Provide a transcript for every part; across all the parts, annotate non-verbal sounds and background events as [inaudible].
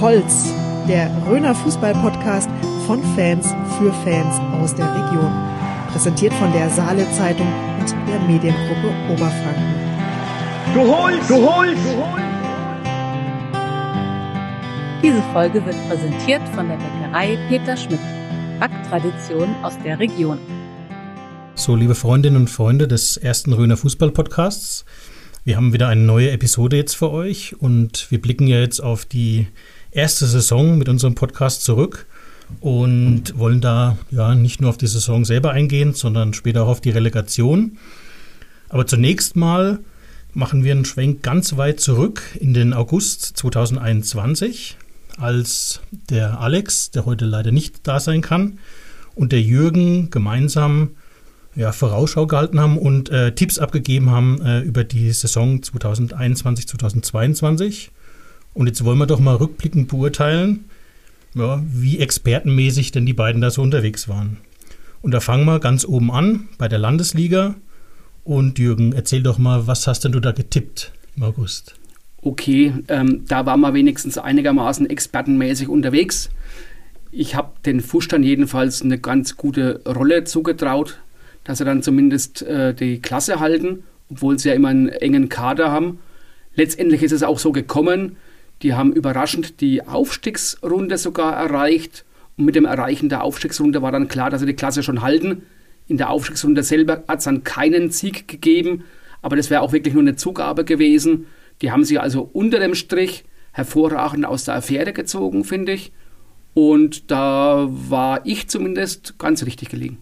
Holz, der Röner Fußball-Podcast von Fans für Fans aus der Region. Präsentiert von der Saale Zeitung und der Mediengruppe Oberfranken. Du holst, du holst, du holst. Diese Folge wird präsentiert von der Bäckerei Peter Schmidt. Backtradition aus der Region. So, liebe Freundinnen und Freunde des ersten Röner Fußball-Podcasts. Wir haben wieder eine neue Episode jetzt für euch und wir blicken ja jetzt auf die erste Saison mit unserem Podcast zurück und wollen da ja nicht nur auf die Saison selber eingehen, sondern später auch auf die Relegation. Aber zunächst mal machen wir einen Schwenk ganz weit zurück in den August 2021, als der Alex, der heute leider nicht da sein kann, und der Jürgen gemeinsam ja, Vorausschau gehalten haben und äh, Tipps abgegeben haben äh, über die Saison 2021, 2022. Und jetzt wollen wir doch mal rückblickend beurteilen, ja, wie expertenmäßig denn die beiden da so unterwegs waren. Und da fangen wir ganz oben an bei der Landesliga. Und Jürgen, erzähl doch mal, was hast denn du da getippt im August? Okay, ähm, da waren wir wenigstens einigermaßen expertenmäßig unterwegs. Ich habe den Fuschern jedenfalls eine ganz gute Rolle zugetraut dass sie dann zumindest äh, die Klasse halten, obwohl sie ja immer einen engen Kader haben. Letztendlich ist es auch so gekommen. Die haben überraschend die Aufstiegsrunde sogar erreicht. Und mit dem Erreichen der Aufstiegsrunde war dann klar, dass sie die Klasse schon halten. In der Aufstiegsrunde selber hat es dann keinen Sieg gegeben, aber das wäre auch wirklich nur eine Zugabe gewesen. Die haben sich also unter dem Strich hervorragend aus der Affäre gezogen, finde ich. Und da war ich zumindest ganz richtig gelegen.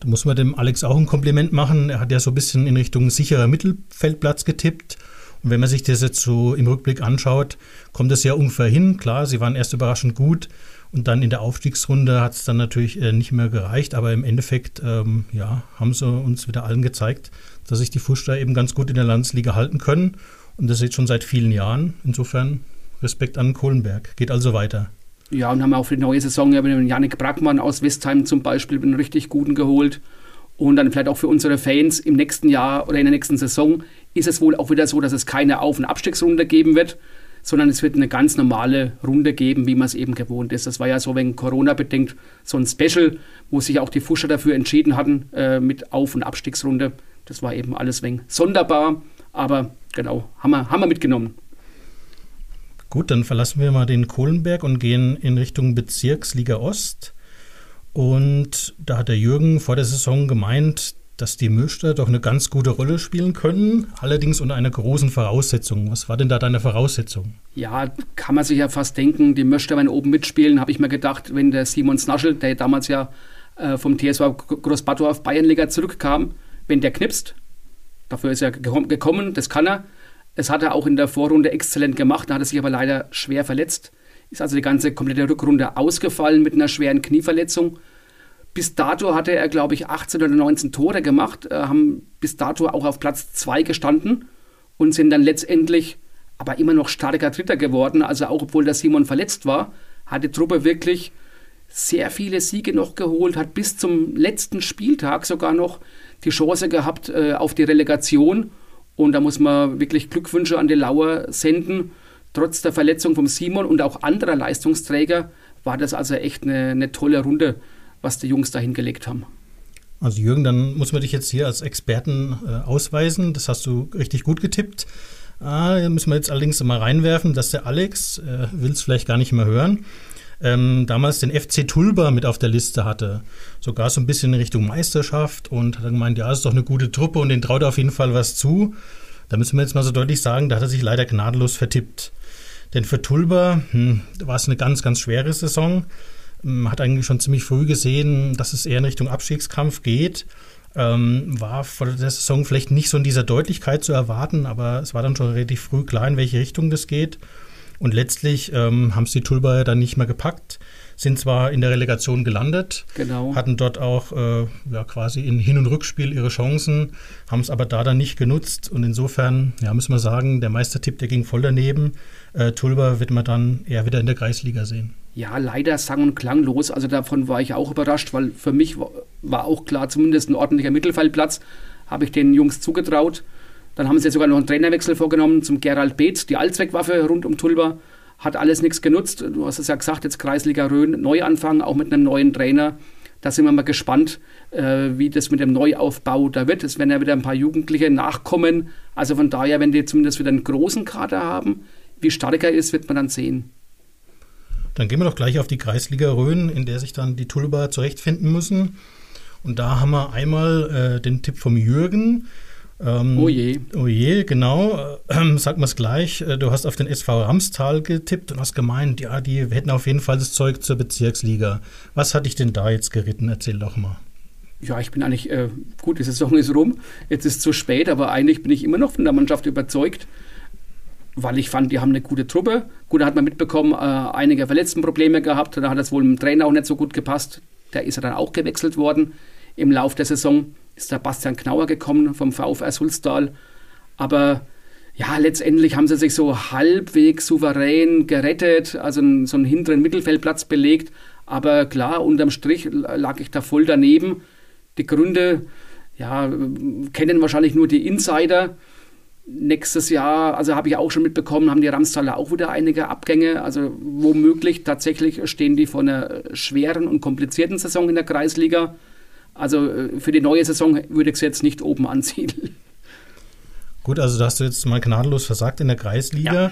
Da muss man dem Alex auch ein Kompliment machen. Er hat ja so ein bisschen in Richtung sicherer Mittelfeldplatz getippt. Und wenn man sich das jetzt so im Rückblick anschaut, kommt es ja ungefähr hin. Klar, sie waren erst überraschend gut und dann in der Aufstiegsrunde hat es dann natürlich äh, nicht mehr gereicht. Aber im Endeffekt, ähm, ja, haben sie uns wieder allen gezeigt, dass sich die Fuschter eben ganz gut in der Landesliga halten können. Und das jetzt schon seit vielen Jahren. Insofern Respekt an Kohlenberg. Geht also weiter. Ja, und haben auch für die neue Saison ja mit Janik Brackmann aus Westheim zum Beispiel einen richtig guten geholt. Und dann vielleicht auch für unsere Fans im nächsten Jahr oder in der nächsten Saison ist es wohl auch wieder so, dass es keine Auf- und Abstiegsrunde geben wird, sondern es wird eine ganz normale Runde geben, wie man es eben gewohnt ist. Das war ja so wegen Corona bedingt so ein Special, wo sich auch die Fuscher dafür entschieden hatten äh, mit Auf- und Abstiegsrunde. Das war eben alles wegen sonderbar, aber genau, haben wir, haben wir mitgenommen. Gut, dann verlassen wir mal den Kohlenberg und gehen in Richtung Bezirksliga Ost. Und da hat der Jürgen vor der Saison gemeint, dass die Mürster doch eine ganz gute Rolle spielen können, allerdings unter einer großen Voraussetzung. Was war denn da deine Voraussetzung? Ja, kann man sich ja fast denken, die Mürster werden oben mitspielen, habe ich mir gedacht, wenn der Simon Snaschel, der damals ja äh, vom TSV Großbatto auf Bayernliga zurückkam, wenn der knipst, dafür ist er gekommen, das kann er, das hat er auch in der Vorrunde exzellent gemacht, da hat er sich aber leider schwer verletzt. Ist also die ganze komplette Rückrunde ausgefallen mit einer schweren Knieverletzung. Bis dato hatte er, glaube ich, 18 oder 19 Tore gemacht, äh, haben bis dato auch auf Platz 2 gestanden und sind dann letztendlich aber immer noch starker Dritter geworden. Also auch obwohl der Simon verletzt war, hat die Truppe wirklich sehr viele Siege noch geholt, hat bis zum letzten Spieltag sogar noch die Chance gehabt äh, auf die Relegation und da muss man wirklich Glückwünsche an die Lauer senden. Trotz der Verletzung von Simon und auch anderer Leistungsträger war das also echt eine, eine tolle Runde, was die Jungs da hingelegt haben. Also Jürgen, dann muss man dich jetzt hier als Experten äh, ausweisen. Das hast du richtig gut getippt. Ah, da müssen wir jetzt allerdings mal reinwerfen, dass der Alex, äh, will es vielleicht gar nicht mehr hören, ähm, damals den FC Tulba mit auf der Liste hatte. Sogar so ein bisschen in Richtung Meisterschaft und hat dann gemeint, ja, ist doch eine gute Truppe und den traut er auf jeden Fall was zu. Da müssen wir jetzt mal so deutlich sagen, da hat er sich leider gnadenlos vertippt. Denn für Tulba hm, war es eine ganz, ganz schwere Saison. Man hat eigentlich schon ziemlich früh gesehen, dass es eher in Richtung Abstiegskampf geht. Ähm, war vor der Saison vielleicht nicht so in dieser Deutlichkeit zu erwarten, aber es war dann schon relativ früh klar, in welche Richtung das geht. Und letztlich ähm, haben es die Tulbayer dann nicht mehr gepackt, sind zwar in der Relegation gelandet, genau. hatten dort auch äh, ja, quasi in Hin- und Rückspiel ihre Chancen, haben es aber da dann nicht genutzt. Und insofern, ja, müssen wir sagen, der Meistertipp, der ging voll daneben. Äh, Tulba wird man dann eher wieder in der Kreisliga sehen. Ja, leider sang- und klanglos. Also davon war ich auch überrascht, weil für mich war auch klar, zumindest ein ordentlicher Mittelfeldplatz habe ich den Jungs zugetraut. Dann haben sie sogar noch einen Trainerwechsel vorgenommen zum Gerald Beetz, die Allzweckwaffe rund um Tulba. hat alles nichts genutzt. Du hast es ja gesagt, jetzt Kreisliga Rhön, Neuanfang, auch mit einem neuen Trainer. Da sind wir mal gespannt, äh, wie das mit dem Neuaufbau da wird. Es werden ja wieder ein paar Jugendliche nachkommen. Also von daher, wenn die zumindest wieder einen großen Kader haben, wie stark er ist, wird man dann sehen. Dann gehen wir doch gleich auf die Kreisliga Rhön, in der sich dann die Tulba zurechtfinden müssen. Und da haben wir einmal äh, den Tipp vom Jürgen. Ähm, oh je. Oh je, genau. Ähm, sag mal es gleich. Äh, du hast auf den SV Ramstal getippt und hast gemeint, ja, die hätten auf jeden Fall das Zeug zur Bezirksliga. Was hat dich denn da jetzt geritten? Erzähl doch mal. Ja, ich bin eigentlich, äh, gut, die Saison [laughs] ist rum, jetzt ist es zu spät, aber eigentlich bin ich immer noch von der Mannschaft überzeugt, weil ich fand, die haben eine gute Truppe. Gut, da hat man mitbekommen, äh, einige Verletztenprobleme gehabt, da hat es wohl dem Trainer auch nicht so gut gepasst. Der ist ja dann auch gewechselt worden im Lauf der Saison ist der Bastian Knauer gekommen vom VfR Sulztal. Aber ja, letztendlich haben sie sich so halbwegs souverän gerettet, also so einen hinteren Mittelfeldplatz belegt. Aber klar, unterm Strich lag ich da voll daneben. Die Gründe, ja, kennen wahrscheinlich nur die Insider. Nächstes Jahr, also habe ich auch schon mitbekommen, haben die Ramstaler auch wieder einige Abgänge. Also womöglich tatsächlich stehen die vor einer schweren und komplizierten Saison in der Kreisliga. Also äh, für die neue Saison würde ich es jetzt nicht oben ansiedeln. Gut, also da hast du jetzt mal gnadenlos versagt in der Kreisliga. Ja.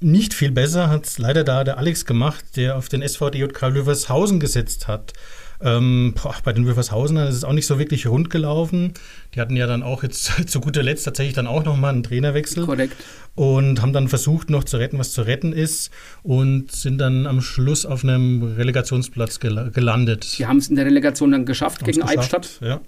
Nicht viel besser hat es leider da der Alex gemacht, der auf den SVDJK Löwershausen gesetzt hat. Ähm, boah, bei den Wilfershausenen ist es auch nicht so wirklich rund gelaufen. Die hatten ja dann auch jetzt [laughs] zu guter Letzt tatsächlich dann auch nochmal einen Trainerwechsel. Korrekt. Und haben dann versucht, noch zu retten, was zu retten ist. Und sind dann am Schluss auf einem Relegationsplatz gel gelandet. Die haben es in der Relegation dann geschafft gegen geschafft, Albstadt. Ja.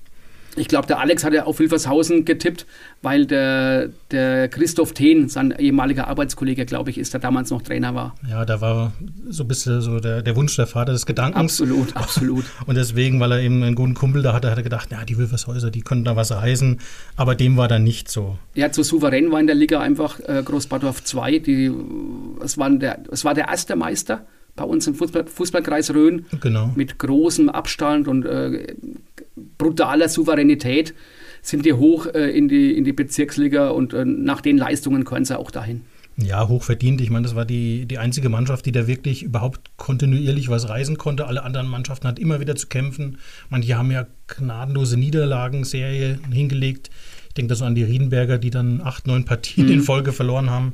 Ich glaube, der Alex hat ja auf Wilfershausen getippt, weil der, der Christoph Thehn, sein ehemaliger Arbeitskollege, glaube ich, ist, der damals noch Trainer war. Ja, da war so ein bisschen so der, der Wunsch der Vater des Gedankens. Absolut, absolut. [laughs] Und deswegen, weil er eben einen guten Kumpel da hatte, hat er gedacht, ja, die Wilfershäuser, die können da was reißen. Aber dem war dann nicht so. Ja, zu souverän war in der Liga einfach äh, Großbadorf 2. Die, es, waren der, es war der erste Meister bei uns im Fußball, Fußballkreis Rhön. Genau. Mit großem Abstand und äh, brutaler Souveränität sind die hoch äh, in, die, in die Bezirksliga und äh, nach den Leistungen können sie auch dahin. Ja, hoch verdient. Ich meine, das war die, die einzige Mannschaft, die da wirklich überhaupt kontinuierlich was reisen konnte. Alle anderen Mannschaften hatten immer wieder zu kämpfen. Manche haben ja gnadenlose Niederlagenserie hingelegt. Ich denke da so an die Riedenberger, die dann acht, neun Partien mhm. in Folge verloren haben.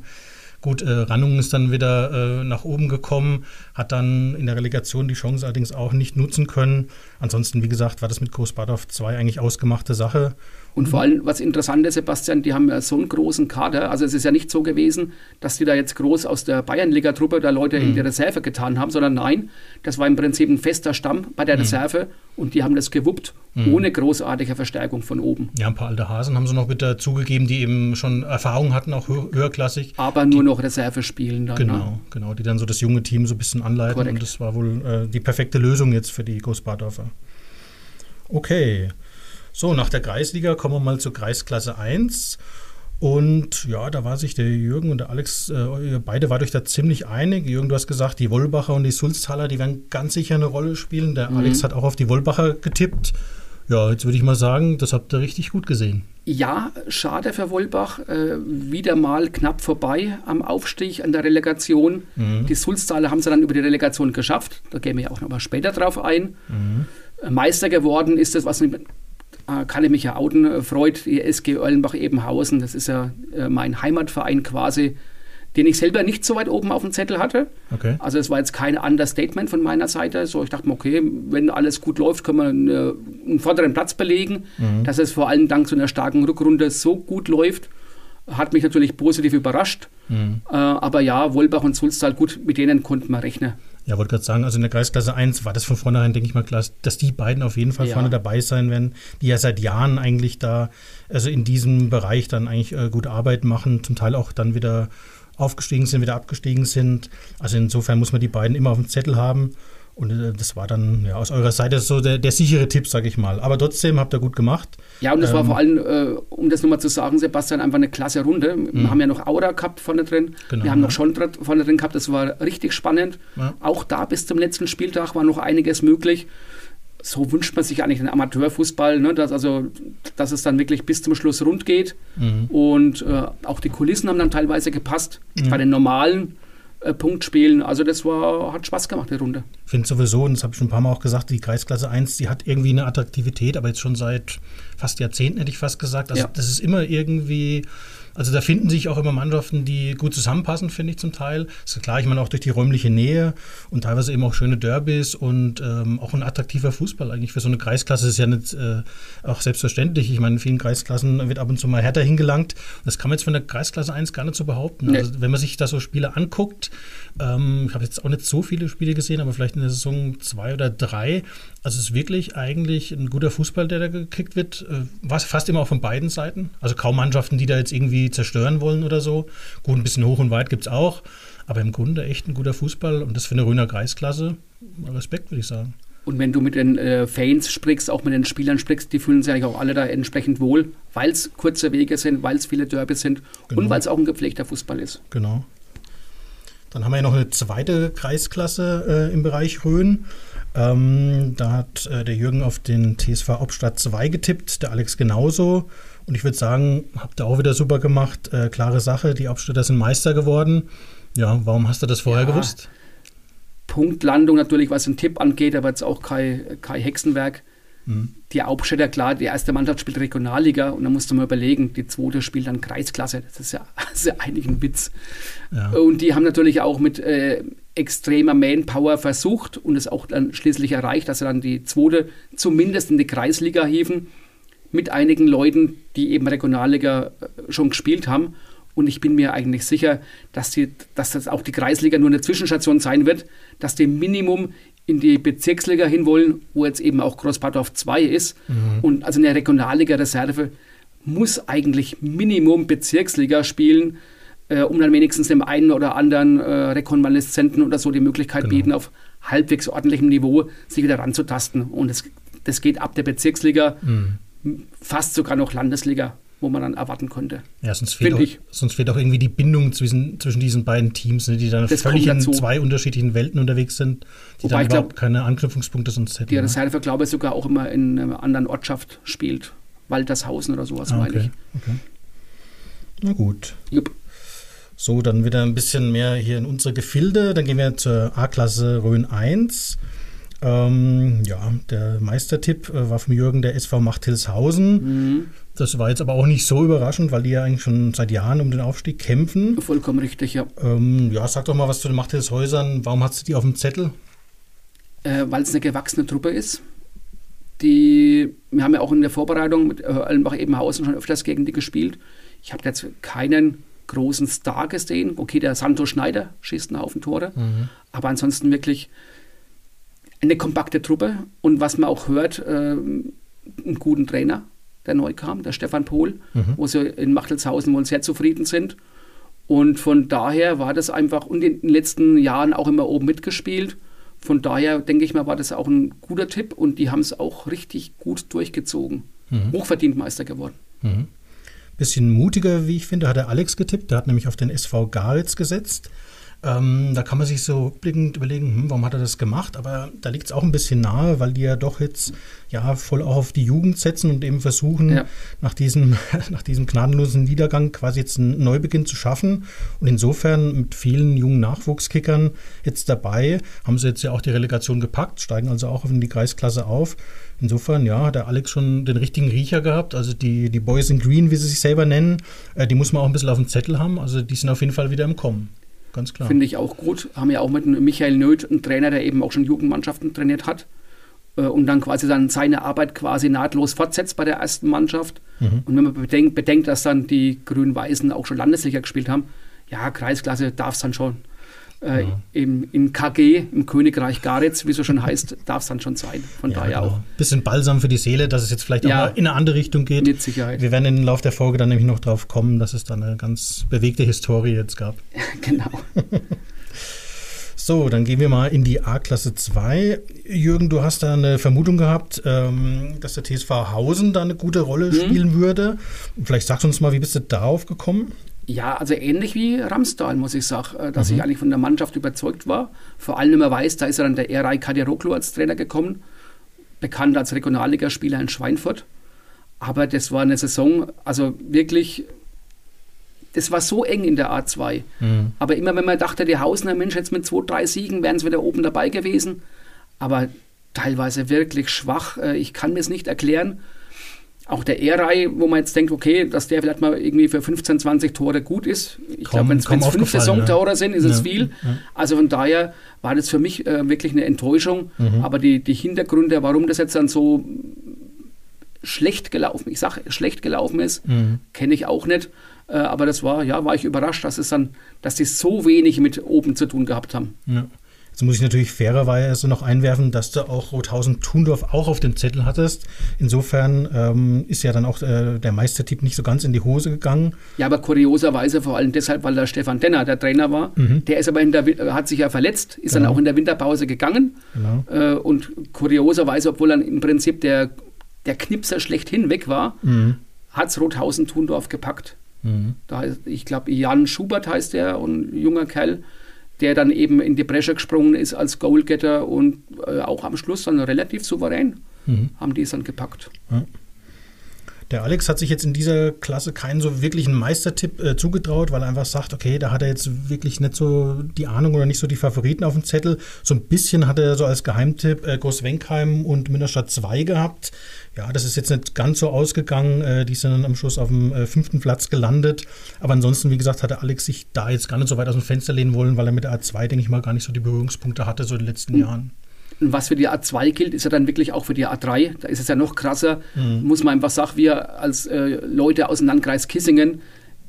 Gut, äh, Rannung ist dann wieder äh, nach oben gekommen, hat dann in der Relegation die Chance allerdings auch nicht nutzen können. Ansonsten, wie gesagt, war das mit Großbadorf 2 eigentlich ausgemachte Sache. Und vor allem, was interessant ist, Sebastian, die haben ja so einen großen Kader. Also es ist ja nicht so gewesen, dass die da jetzt groß aus der Bayernliga-Truppe da Leute mhm. in die Reserve getan haben, sondern nein, das war im Prinzip ein fester Stamm bei der mhm. Reserve und die haben das gewuppt, mhm. ohne großartige Verstärkung von oben. Ja, ein paar alte Hasen haben sie noch mit dazugegeben, die eben schon Erfahrung hatten, auch hö höherklassig. Aber nur die, noch Reserve spielen dann. Genau, ne? genau, die dann so das junge Team so ein bisschen anleiten Korrekt. und das war wohl äh, die perfekte Lösung jetzt für die Großbadorfer. Okay. So, nach der Kreisliga kommen wir mal zur Kreisklasse 1. Und ja, da war sich der Jürgen und der Alex, äh, beide war euch da ziemlich einig. Jürgen, du hast gesagt, die Wollbacher und die Sulztaler, die werden ganz sicher eine Rolle spielen. Der mhm. Alex hat auch auf die Wollbacher getippt. Ja, jetzt würde ich mal sagen, das habt ihr richtig gut gesehen. Ja, schade für Wollbach. Äh, wieder mal knapp vorbei am Aufstieg an der Relegation. Mhm. Die Sulztaler haben es dann über die Relegation geschafft. Da gehen wir ja auch noch mal später drauf ein. Mhm. Meister geworden ist das, was äh, kann ich mich ja outen, äh, freut die SG Erlenbach-Ebenhausen. Das ist ja äh, mein Heimatverein quasi, den ich selber nicht so weit oben auf dem Zettel hatte. Okay. Also es war jetzt kein Understatement von meiner Seite. So, ich dachte mir, okay, wenn alles gut läuft, können wir einen, einen vorderen Platz belegen. Mhm. Dass es vor allem dank so einer starken Rückrunde so gut läuft, hat mich natürlich positiv überrascht. Mhm. Äh, aber ja, Wolbach und Sulztal, gut, mit denen konnten wir rechnen. Ja, wollte gerade sagen, also in der Kreisklasse 1 war das von vornherein, denke ich mal, klar, dass die beiden auf jeden Fall ja. vorne dabei sein werden, die ja seit Jahren eigentlich da, also in diesem Bereich dann eigentlich äh, gute Arbeit machen, zum Teil auch dann wieder aufgestiegen sind, wieder abgestiegen sind. Also insofern muss man die beiden immer auf dem Zettel haben. Und äh, das war dann ja, aus eurer Seite so der, der sichere Tipp, sage ich mal. Aber trotzdem habt ihr gut gemacht. Ja, und das ähm, war vor allem, äh, um das nochmal zu sagen, Sebastian, einfach eine klasse Runde. Wir mh. haben ja noch Aura gehabt vorne drin. Genau, wir haben ja. noch Schontrat vorne drin gehabt. Das war richtig spannend. Ja. Auch da bis zum letzten Spieltag war noch einiges möglich. So wünscht man sich eigentlich den Amateurfußball, ne? dass, also, dass es dann wirklich bis zum Schluss rund geht. Mhm. Und äh, auch die Kulissen haben dann teilweise gepasst. Mhm. Bei den normalen äh, Punktspielen. Also das war, hat Spaß gemacht, die Runde. Ich finde sowieso, und das habe ich schon ein paar Mal auch gesagt, die Kreisklasse 1, die hat irgendwie eine Attraktivität, aber jetzt schon seit fast Jahrzehnten, hätte ich fast gesagt. Also Ja. das ist immer irgendwie, also da finden sich auch immer Mannschaften, die gut zusammenpassen, finde ich zum Teil. Das ist klar, ich meine auch durch die räumliche Nähe und teilweise eben auch schöne Derbys und ähm, auch ein attraktiver Fußball eigentlich für so eine Kreisklasse ist ja nicht äh, auch selbstverständlich. Ich meine, in vielen Kreisklassen wird ab und zu mal härter hingelangt. Das kann man jetzt von der Kreisklasse 1 gar nicht so behaupten. Nee. Also wenn man sich da so Spiele anguckt, ähm, ich habe jetzt auch nicht so viele Spiele gesehen, aber vielleicht in der Saison zwei oder drei. Also es ist wirklich eigentlich ein guter Fußball, der da gekickt wird. Äh, was fast immer auch von beiden Seiten. Also kaum Mannschaften, die da jetzt irgendwie zerstören wollen oder so. Gut, ein bisschen hoch und weit gibt es auch. Aber im Grunde echt ein guter Fußball und das für eine Röner Kreisklasse. Respekt, würde ich sagen. Und wenn du mit den äh, Fans sprichst, auch mit den Spielern sprichst, die fühlen sich eigentlich auch alle da entsprechend wohl, weil es kurze Wege sind, weil es viele Derbys sind Genau. und weil es auch ein gepflegter Fußball ist. Genau. Dann haben wir ja noch eine zweite Kreisklasse äh, im Bereich Rhön. Ähm, da hat äh, der Jürgen auf den TSV Obstadt 2 getippt, der Alex genauso. Und ich würde sagen, habt ihr auch wieder super gemacht. Äh, klare Sache, die Obstädter sind Meister geworden. Ja, warum hast du das vorher Ja. gewusst? Punktlandung natürlich, was den Tipp angeht, aber jetzt auch kein, kein Hexenwerk. Mhm. Die Hauptstädter, klar, die erste Mannschaft spielt Regionalliga und dann musst du mal überlegen, die zweite spielt dann Kreisklasse. Das ist ja, [laughs] das ist ja eigentlich ein Witz. Ja. Und die haben natürlich auch mit äh, extremer Manpower versucht und es auch dann schließlich erreicht, dass sie dann die zweite zumindest in die Kreisliga hieven mit einigen Leuten, die eben Regionalliga äh, schon gespielt haben. Und ich bin mir eigentlich sicher, dass, die, dass das auch die Kreisliga nur eine Zwischenstation sein wird, dass die Minimum in die Bezirksliga hinwollen, wo jetzt eben auch Großbadorf 2 ist. Und also eine Regionalliga-Reserve muss eigentlich Minimum Bezirksliga spielen, äh, um dann wenigstens dem einen oder anderen äh, Rekonvaleszenten oder so die Möglichkeit Genau. bieten, auf halbwegs ordentlichem Niveau sich wieder ranzutasten. Und das, das geht ab der Bezirksliga, Mhm. Fast sogar noch Landesliga, wo man dann erwarten könnte. Ja, sonst fehlt, auch, ich. sonst fehlt auch irgendwie die Bindung zwischen, zwischen diesen beiden Teams, ne, die dann Das völlig in zwei unterschiedlichen Welten unterwegs sind, die Wobei dann ich glaub, überhaupt keine Anknüpfungspunkte sonst hätten. Die ne? Reserve, glaube ich, sogar auch immer in einer anderen Ortschaft spielt. Waltershausen oder sowas, Ah, meine okay. okay. Na gut. ich. Jupp. So, dann wieder ein bisschen mehr hier in unsere Gefilde. Dann gehen wir zur A-Klasse Rhön 1. Ähm, ja, der Meistertipp äh, war vom Jürgen der SV Machthilshausen. Mhm. Das war jetzt aber auch nicht so überraschend, weil die ja eigentlich schon seit Jahren um den Aufstieg kämpfen. Vollkommen richtig, ja. Ähm, ja, sag doch mal was zu den Machthilshäusern. Warum hast du die auf dem Zettel? Äh, Weil es eine gewachsene Truppe ist. Die, wir haben ja auch in der Vorbereitung mit äh, Allenbach-Ebenhausen schon öfters gegen die gespielt. Ich habe jetzt keinen großen Star gesehen. Okay, der Santo Schneider schießt einen Haufen Tore. Aber ansonsten wirklich eine kompakte Truppe. Und was man auch hört, ähm, einen guten Trainer, der neu kam, der Stefan Pohl, wo sie in Machtelshausen wohl sehr zufrieden sind. Und von daher war das einfach, und in den letzten Jahren auch immer oben mitgespielt. Von daher denke ich mal, war das auch ein guter Tipp und die haben es auch richtig gut durchgezogen. Hochverdient Meister geworden. Mhm. Bisschen mutiger, wie ich finde, hat der Alex getippt. Der hat nämlich auf den SV Garitz gesetzt. Ähm, da kann man sich so rückblickend überlegen, hm, warum hat er das gemacht? Aber da liegt es auch ein bisschen nahe, weil die ja doch jetzt ja voll auch auf die Jugend setzen und eben versuchen, Ja. nach, diesem, [laughs] nach diesem gnadenlosen Niedergang quasi jetzt einen Neubeginn zu schaffen. Und insofern mit vielen jungen Nachwuchskickern jetzt dabei, haben sie jetzt ja auch die Relegation gepackt, steigen also auch in die Kreisklasse auf. Insofern, ja, hat der Alex schon den richtigen Riecher gehabt. Also die, die Boys in Green, wie sie sich selber nennen, äh, die muss man auch ein bisschen auf dem Zettel haben. Also die sind auf jeden Fall wieder im Kommen. Ganz klar. Finde ich auch gut. Haben ja auch mit Michael Nöth einen Trainer, der eben auch schon Jugendmannschaften trainiert hat. äh, Und dann quasi dann seine Arbeit quasi nahtlos fortsetzt bei der ersten Mannschaft. Und wenn man bedenkt, bedenkt, dass dann die Grün-Weißen auch schon Landesliga gespielt haben, ja, Kreisklasse darf es dann schon. Äh, im, in KG, im Königreich Garitz, wie es so schon heißt, darf es dann schon sein. Von ja, daher genau. auch. Bisschen Balsam für die Seele, dass es jetzt vielleicht Ja. auch mal in eine andere Richtung geht. Mit Sicherheit. Wir werden im Laufe der Folge dann nämlich noch drauf kommen, dass es da eine ganz bewegte Historie jetzt gab. [laughs] genau. [laughs] So, dann gehen wir mal in die A-Klasse 2. Jürgen, du hast da eine Vermutung gehabt, ähm, dass der TSV Hausen da eine gute Rolle spielen würde. Vielleicht sagst du uns mal, wie bist du darauf gekommen? Ja, also ähnlich wie Ramstal, muss ich sagen, äh, dass ich eigentlich von der Mannschaft überzeugt war. Vor allem, wenn man weiß, da ist ja dann der Eray Kadiroglu als Trainer gekommen, bekannt als Regionalligaspieler in Schweinfurt. Aber das war eine Saison, also wirklich das war so eng in der A2. Mhm. Aber immer wenn man dachte, die Hausner, Mensch, jetzt mit zwei, drei Siegen wären sie wieder oben dabei gewesen. Aber teilweise wirklich schwach. Äh, ich kann mir es nicht erklären. Auch der E-Reihe, wo man jetzt denkt, okay, dass der vielleicht mal irgendwie für 15, 20 Tore gut ist. Ich glaube, wenn es fünf Saisontore ja. sind, ist ja. es viel. Ja. Also von daher war das für mich äh, wirklich eine Enttäuschung. Mhm. Aber die, die Hintergründe, warum das jetzt dann so schlecht gelaufen, ich sage schlecht gelaufen ist, mhm. kenne ich auch nicht. Äh, aber das war, ja, war ich überrascht, dass es dann, dass die so wenig mit oben zu tun gehabt haben. Ja. Jetzt muss ich natürlich fairerweise noch einwerfen, dass du auch Rothausen-Thundorf auch auf dem Zettel hattest. Insofern ähm, ist ja dann auch äh, der Meistertipp nicht so ganz in die Hose gegangen. Ja, aber kurioserweise vor allem deshalb, weil der Stefan Denner der Trainer war. Mhm. Der ist aber in der, hat sich ja verletzt, ist genau. dann auch in der Winterpause gegangen. Genau. Äh, und kurioserweise, obwohl dann im Prinzip der, der Knipser schlechthin weg war, mhm. hat es Rothausen-Thundorf gepackt. Mhm. Da, ich glaube, Jan Schubert heißt der, ein junger Kerl der dann eben in die Bresche gesprungen ist als Goalgetter und äh, auch am Schluss dann relativ souverän mhm. haben die es dann gepackt. Ja. Der Alex hat sich jetzt in dieser Klasse keinen so wirklichen Meistertipp äh, zugetraut, weil er einfach sagt, okay, da hat er jetzt wirklich nicht so die Ahnung oder nicht so die Favoriten auf dem Zettel. So ein bisschen hat er so als Geheimtipp äh, Großwenkheim und Münnerstadt 2 gehabt. Ja, das ist jetzt nicht ganz so ausgegangen. Äh, die sind dann am Schluss auf dem äh, fünften Platz gelandet. Aber ansonsten, wie gesagt, hatte Alex sich da jetzt gar nicht so weit aus dem Fenster lehnen wollen, weil er mit der A2, denke ich mal, gar nicht so die Berührungspunkte hatte, so in den letzten mhm. Jahren. Und was für die A2 gilt, ist ja dann wirklich auch für die A3. Da ist es ja noch krasser. Mhm. Muss man einfach sagen, wir als äh, Leute aus dem Landkreis Kissingen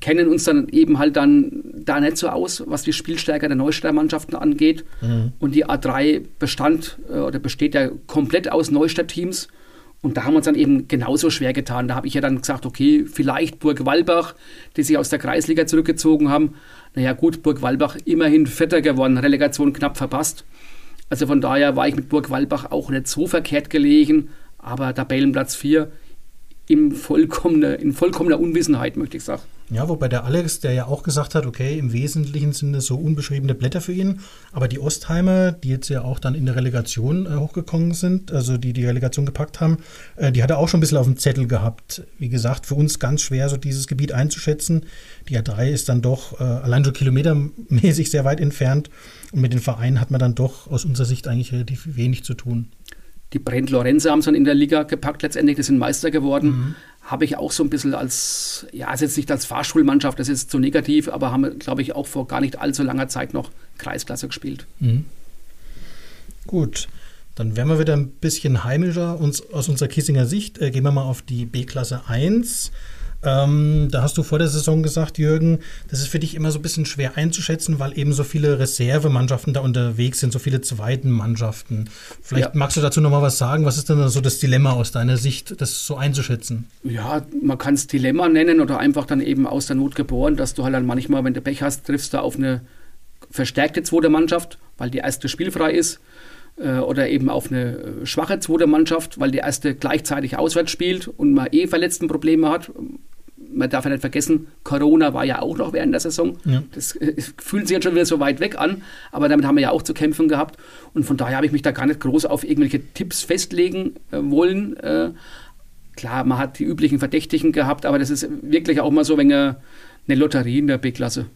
kennen uns dann eben halt dann da nicht so aus, was die Spielstärke der Neustadt-Mannschaften angeht. Mhm. Und die A3 bestand äh, oder besteht ja komplett aus Neustadt-Teams. Und da haben wir uns dann eben genauso schwer getan. Da habe ich ja dann gesagt, okay, vielleicht Burg Walbach, die sich aus der Kreisliga zurückgezogen haben. Naja gut, Burg Walbach immerhin Vierter geworden, Relegation knapp verpasst. Also von daher war ich mit Burg Walbach auch nicht so verkehrt gelegen, aber Tabellenplatz 4 in vollkommener, in vollkommener Unwissenheit, möchte ich sagen. Ja, wobei der Alex, der ja auch gesagt hat, okay, im Wesentlichen sind es so unbeschriebene Blätter für ihn, aber die Ostheimer, die jetzt ja auch dann in der Relegation äh, hochgekommen sind, also die die Relegation gepackt haben, äh, die hat er auch schon ein bisschen auf dem Zettel gehabt. Wie gesagt, für uns ganz schwer, so dieses Gebiet einzuschätzen. Die A3 ist dann doch äh, allein so kilometermäßig sehr weit entfernt und mit den Vereinen hat man dann doch aus unserer Sicht eigentlich relativ wenig zu tun. Die Brent Lorenze haben es dann in der Liga gepackt letztendlich, die sind Meister geworden. Mhm habe ich auch so ein bisschen als, ja, ist jetzt nicht als Fahrschulmannschaft, das ist zu negativ, aber haben, glaube ich, auch vor gar nicht allzu langer Zeit noch Kreisklasse gespielt. Mhm. Gut, dann werden wir wieder ein bisschen heimischer uns, aus unserer Kissinger Sicht. Äh, gehen wir mal auf die B-Klasse 1. Ähm, da hast du vor der Saison gesagt, Jürgen, das ist für dich immer so ein bisschen schwer einzuschätzen, weil eben so viele Reservemannschaften da unterwegs sind, so viele zweiten Mannschaften. Vielleicht ja. magst du dazu nochmal was sagen. Was ist denn so das Dilemma aus deiner Sicht, das so einzuschätzen? Ja, man kann es Dilemma nennen oder einfach dann eben aus der Not geboren, dass du halt dann manchmal, wenn du Pech hast, triffst du auf eine verstärkte zweite Mannschaft, weil die erste spielfrei ist äh, oder eben auf eine äh, schwache zweite Mannschaft, weil die erste gleichzeitig auswärts spielt und man eh Verletztenprobleme hat man darf ja nicht vergessen, Corona war ja auch noch während der Saison. Ja. Das äh, fühlt sich jetzt schon wieder so weit weg an, aber damit haben wir ja auch zu kämpfen gehabt. Und von daher habe ich mich da gar nicht groß auf irgendwelche Tipps festlegen äh, wollen. Äh, klar, man hat die üblichen Verdächtigen gehabt, aber das ist wirklich auch mal so wenn eine Lotterie in der B-Klasse.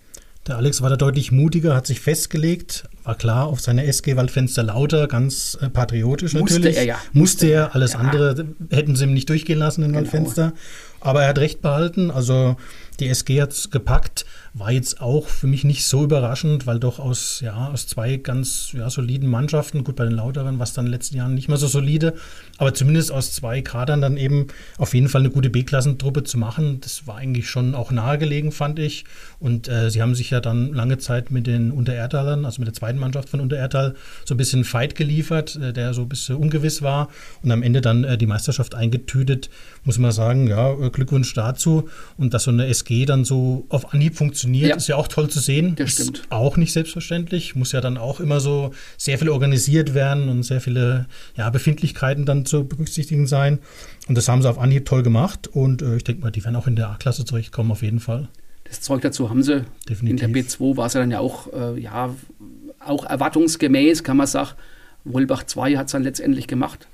Der Alex war da deutlich mutiger, hat sich festgelegt, war klar auf seine SG Waldfenster lauter, ganz äh, patriotisch natürlich. Musste er ja. Musste er, alles ja. andere hätten sie ihm nicht durchgehen lassen in genau. Waldfenster. Aber er hat recht behalten. Also die SG hat es gepackt. War jetzt auch für mich nicht so überraschend, weil doch aus, ja, aus zwei ganz ja, soliden Mannschaften, gut bei den Lauteren war es dann in den letzten Jahren nicht mehr so solide, aber zumindest aus zwei Kadern dann eben auf jeden Fall eine gute B-Klassentruppe zu machen, das war eigentlich schon auch nahegelegen, fand ich. Und äh, sie haben sich ja dann lange Zeit mit den Untererdalern, also mit der zweiten Mannschaft von Untererdal, so ein bisschen Fight geliefert, äh, der so ein bisschen ungewiss war und am Ende dann äh, die Meisterschaft eingetütet, muss man sagen, ja, Glückwunsch dazu. Und dass so eine SG dann so auf Anhieb funktioniert, ja. ist ja auch toll zu sehen. Das stimmt. Ist auch nicht selbstverständlich. Muss ja dann auch immer so sehr viel organisiert werden und sehr viele ja, Befindlichkeiten dann zu berücksichtigen sein. Und das haben sie auf Anhieb toll gemacht. Und äh, ich denke mal, die werden auch in der A-Klasse zurechtkommen, auf jeden Fall. Das Zeug dazu haben sie. Definitiv. In der B2 war es ja dann ja auch, äh, ja, auch erwartungsgemäß, kann man sagen. Wolbach 2 hat es dann letztendlich gemacht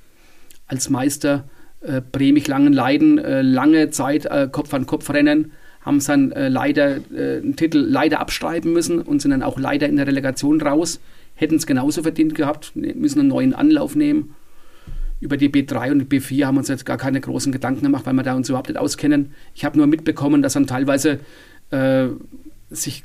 als Meister äh, Bremig Langenleiden äh, lange Zeit äh, Kopf an Kopf rennen, haben dann äh, leider äh, einen Titel leider abschreiben müssen und sind dann auch leider in der Relegation raus. Hätten es genauso verdient gehabt, ne, müssen einen neuen Anlauf nehmen. Über die B3 und die B4 haben wir uns jetzt gar keine großen Gedanken gemacht, weil wir da uns überhaupt nicht auskennen. Ich habe nur mitbekommen, dass dann teilweise äh, sich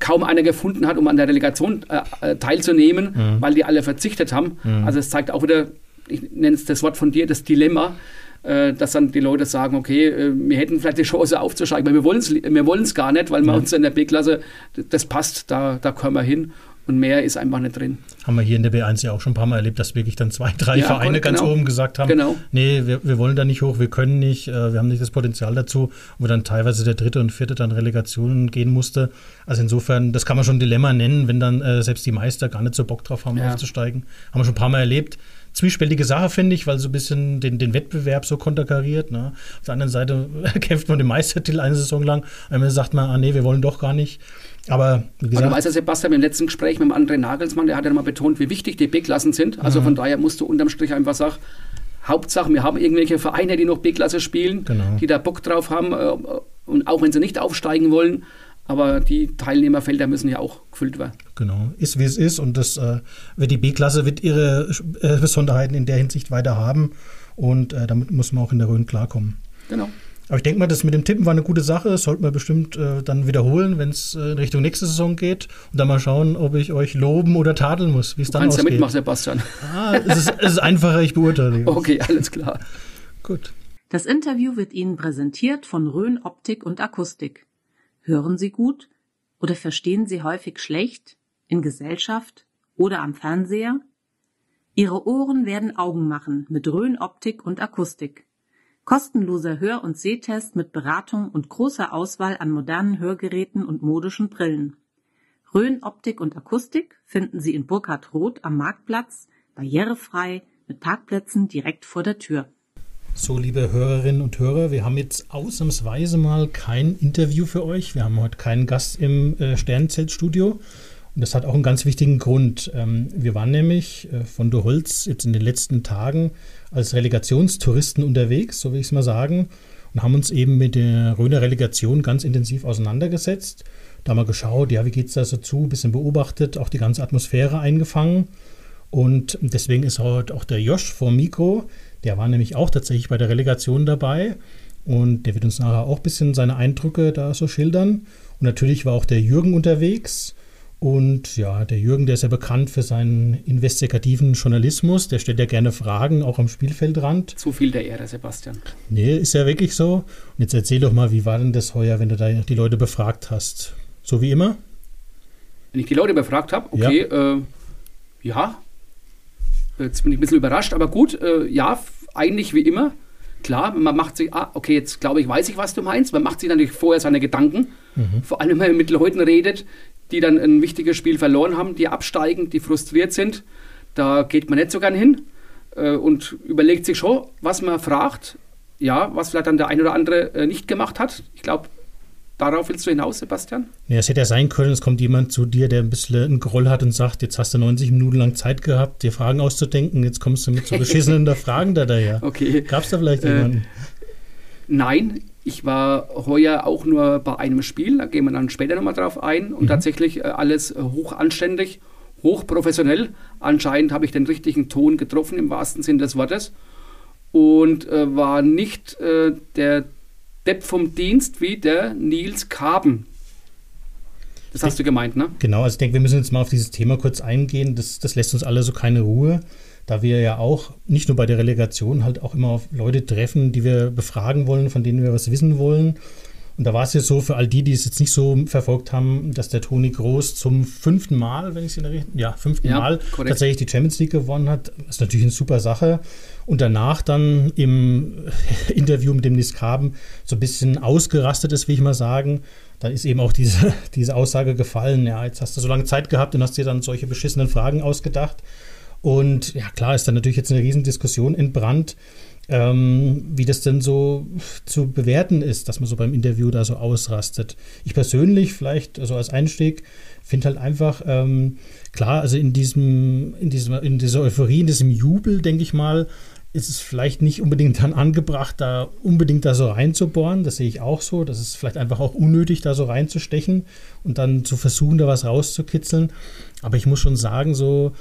kaum einer gefunden hat, um an der Relegation äh, äh, teilzunehmen, mhm. weil die alle verzichtet haben. Mhm. Also es zeigt auch wieder, ich nenne es das Wort von dir, das Dilemma, dass dann die Leute sagen, okay, äh, wir hätten vielleicht die Chance aufzusteigen, weil wir wollen es wir wollen's gar nicht, weil wir uns in der B-Klasse, das passt, da, da können wir hin und mehr ist einfach nicht drin. Haben wir hier in der B1 ja auch schon ein paar Mal erlebt, dass wirklich dann zwei, drei ja, Vereine genau. ganz oben gesagt haben, genau. nee, wir, wir wollen da nicht hoch, wir können nicht, äh, wir haben nicht das Potenzial dazu, wo dann teilweise der dritte und vierte dann Relegationen gehen musste. Also insofern, das kann man schon ein Dilemma nennen, wenn dann äh, selbst die Meister gar nicht so Bock drauf haben, ja. aufzusteigen. Haben wir schon ein paar Mal erlebt zwiespältige Sache, finde ich, weil so ein bisschen den, den Wettbewerb so konterkariert. Ne? Auf der anderen Seite [laughs] kämpft man den Meistertitel eine Saison lang, dann sagt man, ah nee, wir wollen doch gar nicht. Aber wie gesagt. Aber du weißt ja, Sebastian, im letzten Gespräch mit dem André Nagelsmann, der hat ja nochmal betont, wie wichtig die B-Klassen sind. Also mhm. von daher musst du unterm Strich einfach sagen, Hauptsache, wir haben irgendwelche Vereine, die noch B-Klasse spielen, genau. die da Bock drauf haben. Äh, und auch wenn sie nicht aufsteigen wollen, aber die Teilnehmerfelder müssen ja auch gefüllt werden. Genau, ist wie es ist und das äh, wird die B-Klasse wird ihre äh, Besonderheiten in der Hinsicht weiter haben und äh, damit muss man auch in der Rhön klarkommen. Genau. Aber ich denke mal, das mit dem Tippen war eine gute Sache. Das sollten wir bestimmt äh, dann wiederholen, wenn es äh, in Richtung nächste Saison geht. Und dann mal schauen, ob ich euch loben oder tadeln muss, wie es dann kannst ausgeht. Du kannst ja mitmachen, Sebastian. Ah, es ist, es ist einfacher, ich beurteile. okay, alles klar. Gut. Das Interview wird Ihnen präsentiert von Rhön Optik und Akustik. Hören Sie gut oder verstehen Sie häufig schlecht in Gesellschaft oder am Fernseher? Ihre Ohren werden Augen machen mit Rhön Optik und Akustik. Kostenloser Hör- und Sehtest mit Beratung und großer Auswahl an modernen Hörgeräten und modischen Brillen. Rhön Optik und Akustik finden Sie in Burkhard Roth am Marktplatz, barrierefrei, mit Parkplätzen direkt vor der Tür. So, liebe Hörerinnen und Hörer, wir haben jetzt ausnahmsweise mal kein Interview für euch. Wir haben heute keinen Gast im äh, Sternzeltstudio. Und das hat auch einen ganz wichtigen Grund. Ähm, wir waren nämlich äh, von Du Holz jetzt in den letzten Tagen als Relegationstouristen unterwegs, so will ich es mal sagen, und haben uns eben mit der Röner Relegation ganz intensiv auseinandergesetzt. Da mal geschaut, ja, wie geht es da so zu, bisschen beobachtet, auch die ganze Atmosphäre eingefangen. Und deswegen ist heute auch der Josch vor Mikro, der war nämlich auch tatsächlich bei der Relegation dabei. Und der wird uns nachher auch ein bisschen seine Eindrücke da so schildern. Und natürlich war auch der Jürgen unterwegs. Und ja, der Jürgen, der ist ja bekannt für seinen investigativen Journalismus. Der stellt ja gerne Fragen, auch am Spielfeldrand. Zu viel der Ehre, Sebastian. Nee, ist ja wirklich so. Und jetzt erzähl doch mal, wie war denn das heuer, wenn du da die Leute befragt hast? So wie immer? Wenn ich die Leute befragt habe, okay, ja. Äh, ja. Jetzt bin ich ein bisschen überrascht, aber gut, äh, ja, eigentlich wie immer. Klar, man macht sich, ah, okay, jetzt glaube ich, weiß ich, was du meinst. Man macht sich natürlich vorher seine Gedanken. Mhm. Vor allem, wenn man mit Leuten redet, die dann ein wichtiges Spiel verloren haben, die absteigen, die frustriert sind. Da geht man nicht so gern hin äh, und überlegt sich schon, was man fragt. Ja, was vielleicht dann der ein oder andere äh, nicht gemacht hat. Ich glaube, darauf willst du hinaus, Sebastian? Ja, es hätte ja sein können, es kommt jemand zu dir, der ein bisschen einen Groll hat und sagt, jetzt hast du 90 Minuten lang Zeit gehabt, dir Fragen auszudenken, jetzt kommst du mit so beschissenen [laughs] Fragen da daher. Okay. Gab es da vielleicht äh, jemanden? Nein, ich war heuer auch nur bei einem Spiel, da gehen wir dann später nochmal drauf ein und mhm. tatsächlich äh, alles äh, hoch anständig, hoch professionell. Anscheinend habe ich den richtigen Ton getroffen im wahrsten Sinne des Wortes und äh, war nicht äh, der Depp vom Dienst wie der Nils Kaben. Das hast du gemeint, ne? Genau, also ich denke, wir müssen jetzt mal auf dieses Thema kurz eingehen. Das, das lässt uns alle so keine Ruhe da wir ja auch nicht nur bei der Relegation halt auch immer auf Leute treffen, die wir befragen wollen, von denen wir was wissen wollen. Und da war es ja so für all die, die es jetzt nicht so verfolgt haben, dass der Toni Groß zum fünften Mal, wenn ich es in der Richtung, ja, fünften ja, Mal korrekt. tatsächlich die Champions League gewonnen hat. Das ist natürlich eine super Sache. Und danach dann im [laughs] Interview mit dem Niskaben so ein bisschen ausgerastet ist, wie ich mal sagen. Da ist eben auch diese, [laughs] diese Aussage gefallen, ja, jetzt hast du so lange Zeit gehabt und hast dir dann solche beschissenen Fragen ausgedacht. Und ja, klar ist da natürlich jetzt eine Riesendiskussion entbrannt, ähm, wie das denn so zu bewerten ist, dass man so beim Interview da so ausrastet. Ich persönlich, vielleicht also als Einstieg, finde halt einfach, ähm, klar, also in diesem, in diesem, in dieser Euphorie, in diesem Jubel, denke ich mal, ist es vielleicht nicht unbedingt dann angebracht, da unbedingt da so reinzubohren. Das sehe ich auch so. Das ist vielleicht einfach auch unnötig, da so reinzustechen und dann zu versuchen, da was rauszukitzeln. Aber ich muss schon sagen, so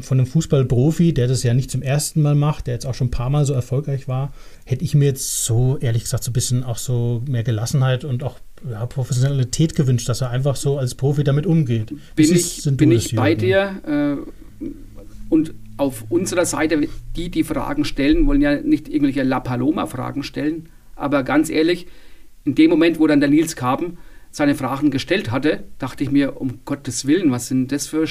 von einem Fußballprofi, der das ja nicht zum ersten Mal macht, der jetzt auch schon ein paar Mal so erfolgreich war, hätte ich mir jetzt so, ehrlich gesagt, so ein bisschen auch so mehr Gelassenheit und auch ja, Professionalität gewünscht, dass er einfach so als Profi damit umgeht. Bin ich, bin ich bei dir äh, und auf unserer Seite, die die Fragen stellen, wollen ja nicht irgendwelche La Paloma-Fragen stellen. Aber ganz ehrlich, in dem Moment, wo dann der Nils Kaben seine Fragen gestellt hatte, dachte ich mir, um Gottes Willen, was sind das für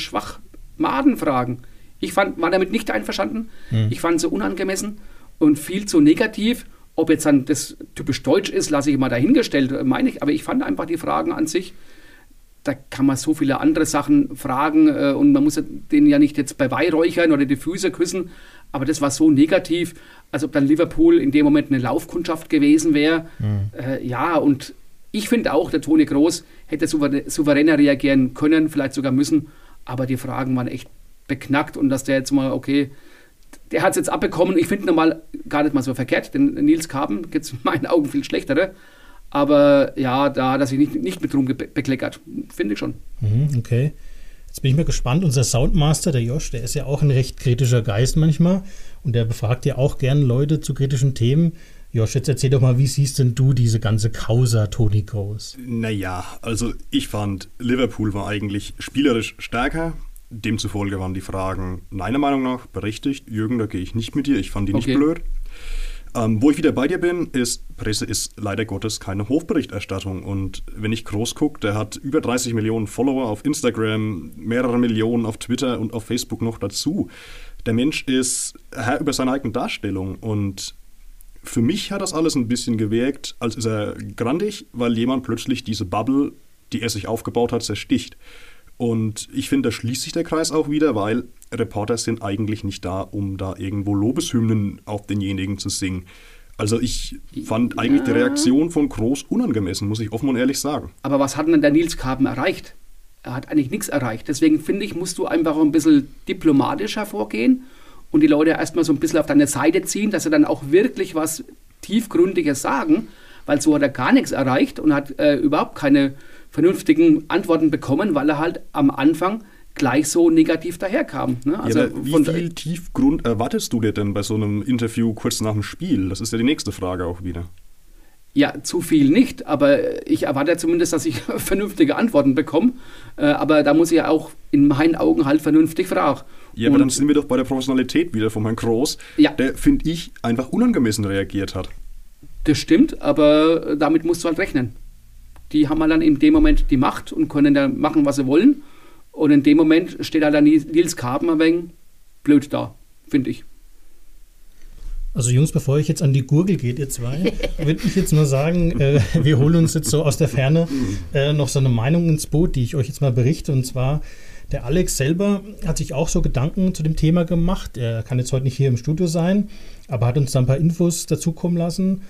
Schwachmadenfragen? Ich fand, war damit nicht einverstanden. Hm. Ich fand sie unangemessen und viel zu negativ. Ob jetzt dann das typisch deutsch ist, lasse ich mal dahingestellt, meine ich. Aber ich fand einfach die Fragen an sich da kann man so viele andere Sachen fragen äh, und man muss den ja nicht jetzt bei Weihräuchern oder die Füße küssen. Aber das war so negativ, als ob dann Liverpool in dem Moment eine Laufkundschaft gewesen wäre. Mhm. Äh, ja, und ich finde auch, der Toni Groß hätte souveräner reagieren können, vielleicht sogar müssen. Aber die Fragen waren echt beknackt und dass der jetzt mal, okay, der hat es jetzt abbekommen. Ich finde normal gar nicht mal so verkehrt, denn Nils Kaben gibt es in meinen Augen viel schlechtere. Aber ja, da hat er sich nicht, nicht mit rumbekleckert. Finde ich schon. Mhm, okay. Jetzt bin ich mal gespannt. Unser Soundmaster, der Josh, der ist ja auch ein recht kritischer Geist manchmal. Und der befragt ja auch gern Leute zu kritischen Themen. Josh, jetzt erzähl doch mal, wie siehst denn du diese ganze Causa Tony Groß? Naja, also ich fand, Liverpool war eigentlich spielerisch stärker. Demzufolge waren die Fragen meiner Meinung nach berechtigt. Jürgen, da gehe ich nicht mit dir. Ich fand die okay. nicht blöd. Ähm, wo ich wieder bei dir bin, ist, Presse ist leider Gottes keine Hofberichterstattung. Und wenn ich groß gucke, der hat über 30 Millionen Follower auf Instagram, mehrere Millionen auf Twitter und auf Facebook noch dazu. Der Mensch ist Herr über seine eigene Darstellung. Und für mich hat das alles ein bisschen gewirkt, als ist er grandig, weil jemand plötzlich diese Bubble, die er sich aufgebaut hat, zersticht. Und ich finde, da schließt sich der Kreis auch wieder, weil Reporter sind eigentlich nicht da, um da irgendwo Lobeshymnen auf denjenigen zu singen. Also ich fand ja. eigentlich die Reaktion von Groß unangemessen, muss ich offen und ehrlich sagen. Aber was hat denn der Nils Karben erreicht? Er hat eigentlich nichts erreicht. Deswegen finde ich, musst du einfach ein bisschen diplomatischer vorgehen und die Leute erstmal so ein bisschen auf deine Seite ziehen, dass sie dann auch wirklich was Tiefgründiges sagen, weil so hat er gar nichts erreicht und hat äh, überhaupt keine vernünftigen Antworten bekommen, weil er halt am Anfang gleich so negativ daherkam. Ne? Also ja, wie viel Tiefgrund erwartest du dir denn bei so einem Interview kurz nach dem Spiel? Das ist ja die nächste Frage auch wieder. Ja, zu viel nicht, aber ich erwarte zumindest, dass ich [laughs] vernünftige Antworten bekomme. Äh, aber da muss ich ja auch in meinen Augen halt vernünftig fragen. Ja, aber dann sind wir doch bei der Professionalität wieder von Herrn Groß, ja. der, finde ich, einfach unangemessen reagiert hat. Das stimmt, aber damit musst du halt rechnen. Die haben halt dann in dem Moment die Macht und können dann machen, was sie wollen. Und in dem Moment steht halt dann Nils Karben ein wenig blöd da, finde ich. Also Jungs, bevor ich jetzt an die Gurgel geht, ihr zwei, [laughs] würde ich jetzt mal sagen, äh, wir holen uns jetzt so aus der Ferne äh, noch so eine Meinung ins Boot, die ich euch jetzt mal berichte. Und zwar, der Alex selber hat sich auch so Gedanken zu dem Thema gemacht. Er kann jetzt heute nicht hier im Studio sein, aber hat uns da ein paar Infos dazukommen lassen.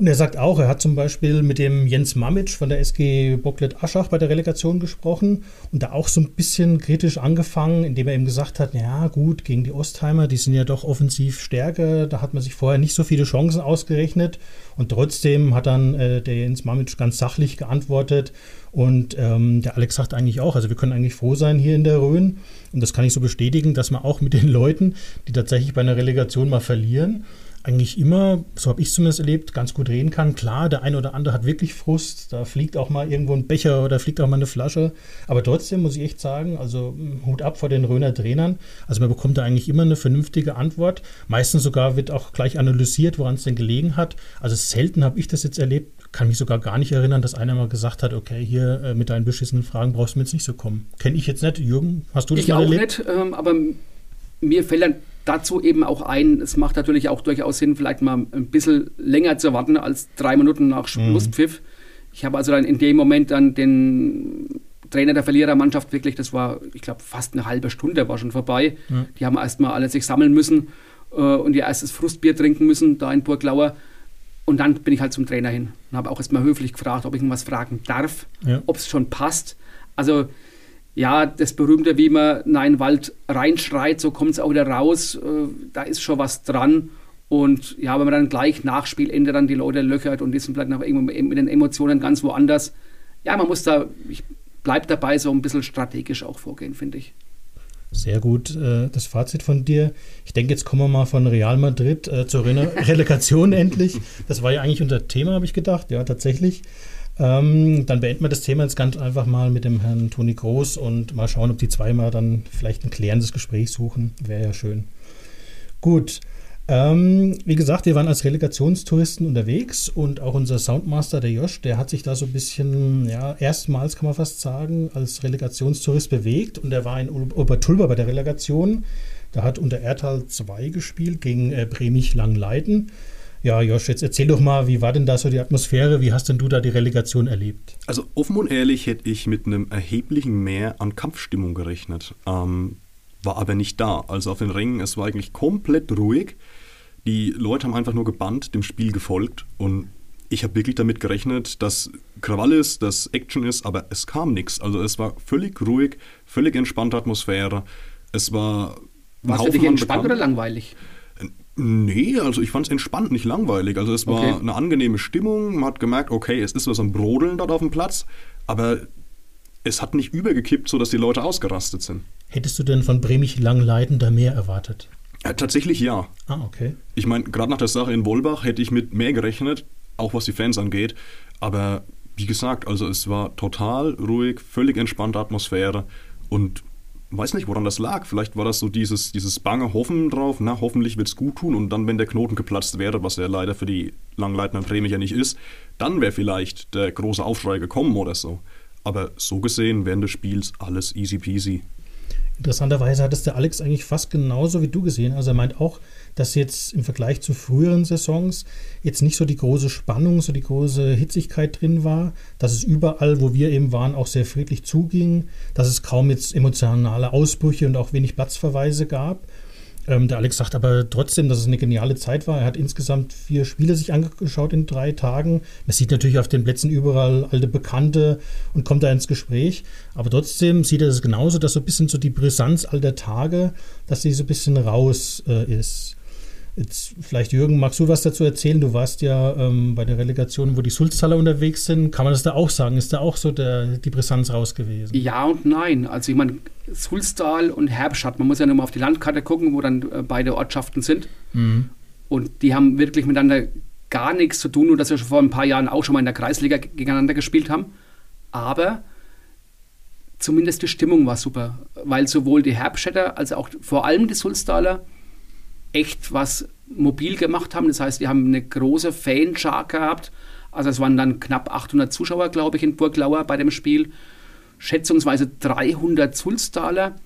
Und er sagt auch, er hat zum Beispiel mit dem Jens Mamitsch von der SG Bocklet Aschach bei der Relegation gesprochen und da auch so ein bisschen kritisch angefangen, indem er eben gesagt hat, ja gut, gegen die Ostheimer, die sind ja doch offensiv stärker, da hat man sich vorher nicht so viele Chancen ausgerechnet. Und trotzdem hat dann äh, der Jens Mamitsch ganz sachlich geantwortet und ähm, der Alex sagt eigentlich auch, also wir können eigentlich froh sein hier in der Rhön. Und das kann ich so bestätigen, dass man auch mit den Leuten, die tatsächlich bei einer Relegation mal verlieren, eigentlich immer, so habe ich es zumindest erlebt, ganz gut reden kann. Klar, der eine oder andere hat wirklich Frust, da fliegt auch mal irgendwo ein Becher oder fliegt auch mal eine Flasche. Aber trotzdem muss ich echt sagen, also hm, Hut ab vor den Röner Trainern. Also man bekommt da eigentlich immer eine vernünftige Antwort. Meistens sogar wird auch gleich analysiert, woran es denn gelegen hat. Also selten habe ich das jetzt erlebt, kann mich sogar gar nicht erinnern, dass einer mal gesagt hat, okay, hier äh, mit deinen beschissenen Fragen brauchst du mir jetzt nicht so kommen. Kenne ich jetzt nicht. Jürgen, hast du das ich mal erlebt? Ich auch nicht, ähm, aber mir fällt dann dazu eben auch ein, es macht natürlich auch durchaus Sinn, vielleicht mal ein bisschen länger zu warten als drei Minuten nach Schlusspfiff. Mhm. Ich habe also dann in dem Moment dann den Trainer der Verlierermannschaft wirklich, das war, ich glaube, fast eine halbe Stunde war schon vorbei. Mhm. Die haben erstmal alle sich sammeln müssen äh, und ihr erstes Frustbier trinken müssen, da in Burglauer. Und dann bin ich halt zum Trainer hin und habe auch erstmal höflich gefragt, ob ich ihn was fragen darf, ja. ob es schon passt. Also ja, das berühmte, wie man in einen Wald reinschreit, so kommt es auch wieder raus. Äh, da ist schon was dran. Und ja, wenn man dann gleich nach Spielende dann die Leute löchert und die sind vielleicht noch irgendwo mit den Emotionen ganz woanders. Ja, man muss da, ich bleibe dabei, so ein bisschen strategisch auch vorgehen, finde ich. Sehr gut, äh, das Fazit von dir. Ich denke, jetzt kommen wir mal von Real Madrid äh, zur Re [laughs] Relegation endlich. Das war ja eigentlich unser Thema, habe ich gedacht. Ja, tatsächlich. Ähm, dann beenden wir das Thema jetzt ganz einfach mal mit dem Herrn Toni Groß und mal schauen, ob die zweimal dann vielleicht ein klärendes Gespräch suchen. Wäre ja schön. Gut, ähm, wie gesagt, wir waren als Relegationstouristen unterwegs und auch unser Soundmaster, der Josh, der hat sich da so ein bisschen, ja, erstmals kann man fast sagen, als Relegationstourist bewegt und er war in Obertulba bei der Relegation. Da hat unter Erdtal 2 gespielt gegen äh, Bremich Langleiten. Ja, Josh, jetzt erzähl doch mal, wie war denn da so die Atmosphäre? Wie hast denn du da die Relegation erlebt? Also offen und ehrlich hätte ich mit einem erheblichen Mehr an Kampfstimmung gerechnet. Ähm, war aber nicht da. Also auf den Rängen, es war eigentlich komplett ruhig. Die Leute haben einfach nur gebannt, dem Spiel gefolgt und ich habe wirklich damit gerechnet, dass Krawall ist, dass Action ist, aber es kam nichts. Also es war völlig ruhig, völlig entspannte Atmosphäre. Es war. War es für dich entspannt oder langweilig? Nee, also ich fand es entspannt, nicht langweilig. Also es war okay. eine angenehme Stimmung. Man hat gemerkt, okay, es ist was am Brodeln dort auf dem Platz, aber es hat nicht übergekippt, sodass die Leute ausgerastet sind. Hättest du denn von Bremich Langleiten da mehr erwartet? Ja, tatsächlich ja. Ah, okay. Ich meine, gerade nach der Sache in Wolbach hätte ich mit mehr gerechnet, auch was die Fans angeht. Aber wie gesagt, also es war total ruhig, völlig entspannte Atmosphäre und weiß nicht, woran das lag. Vielleicht war das so dieses, dieses bange Hoffen drauf, na, hoffentlich wird es gut tun und dann, wenn der Knoten geplatzt wäre, was ja leider für die Langleitner Prämie ja nicht ist, dann wäre vielleicht der große Aufschrei gekommen oder so. Aber so gesehen während des Spiels alles easy peasy. Interessanterweise hat es der Alex eigentlich fast genauso wie du gesehen. Also er meint auch, dass jetzt im Vergleich zu früheren Saisons jetzt nicht so die große Spannung, so die große Hitzigkeit drin war, dass es überall, wo wir eben waren, auch sehr friedlich zuging, dass es kaum jetzt emotionale Ausbrüche und auch wenig Platzverweise gab. Ähm, der Alex sagt aber trotzdem, dass es eine geniale Zeit war. Er hat insgesamt vier Spiele sich angeschaut in drei Tagen. Man sieht natürlich auf den Plätzen überall alte Bekannte und kommt da ins Gespräch. Aber trotzdem sieht er es genauso, dass so ein bisschen so die Brisanz alter Tage, dass sie so ein bisschen raus äh, ist. Jetzt vielleicht, Jürgen, magst du was dazu erzählen? Du warst ja ähm, bei der Relegation, wo die Sulztaler unterwegs sind. Kann man das da auch sagen? Ist da auch so der, die Brisanz raus gewesen? Ja und nein. Also ich meine, Sulztal und Herbstadt, man muss ja nur mal auf die Landkarte gucken, wo dann äh, beide Ortschaften sind. Mhm. Und die haben wirklich miteinander gar nichts zu tun, nur dass wir schon vor ein paar Jahren auch schon mal in der Kreisliga gegeneinander gespielt haben. Aber zumindest die Stimmung war super, weil sowohl die Herbstädter als auch vor allem die Sulztaler echt was mobil gemacht haben. Das heißt, die haben eine große Fanschar gehabt. Also es waren dann knapp 800 Zuschauer, glaube ich, in Burglauer bei dem Spiel. Schätzungsweise 300 Sulztaler.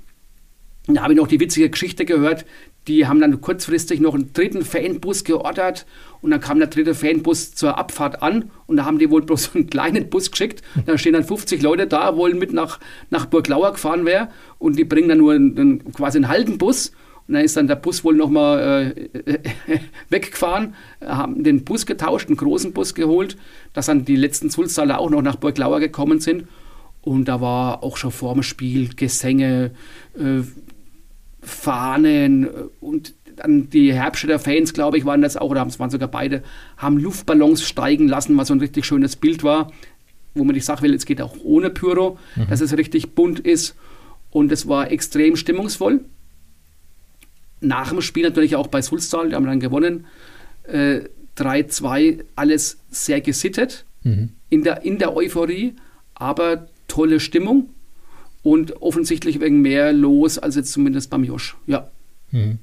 Da habe ich noch die witzige Geschichte gehört. Die haben dann kurzfristig noch einen dritten Fanbus geordert und dann kam der dritte Fanbus zur Abfahrt an und da haben die wohl bloß [laughs] einen kleinen Bus geschickt. Da stehen dann 50 Leute da, wollen mit nach, nach Burglauer gefahren werden und die bringen dann nur einen, quasi einen halben Bus und dann ist dann der Bus wohl nochmal äh, [laughs] weggefahren, haben den Bus getauscht, einen großen Bus geholt, dass dann die letzten Sulztaler auch noch nach Burglauer gekommen sind. Und da war auch schon vor dem Spiel Gesänge, äh, Fahnen äh, und dann die Herbstädter Fans, glaube ich, waren das auch, oder es waren sogar beide, haben Luftballons steigen lassen, was so ein richtig schönes Bild war, wo man nicht sagen will, es geht auch ohne Pyro, mhm. dass es richtig bunt ist. Und es war extrem stimmungsvoll nach dem Spiel natürlich auch bei Sulztal, die haben dann gewonnen. Äh, 3-2, alles sehr gesittet mhm. in, der, in der Euphorie, aber tolle Stimmung und offensichtlich wegen mehr los als jetzt zumindest beim Josch. Ja. Mhm.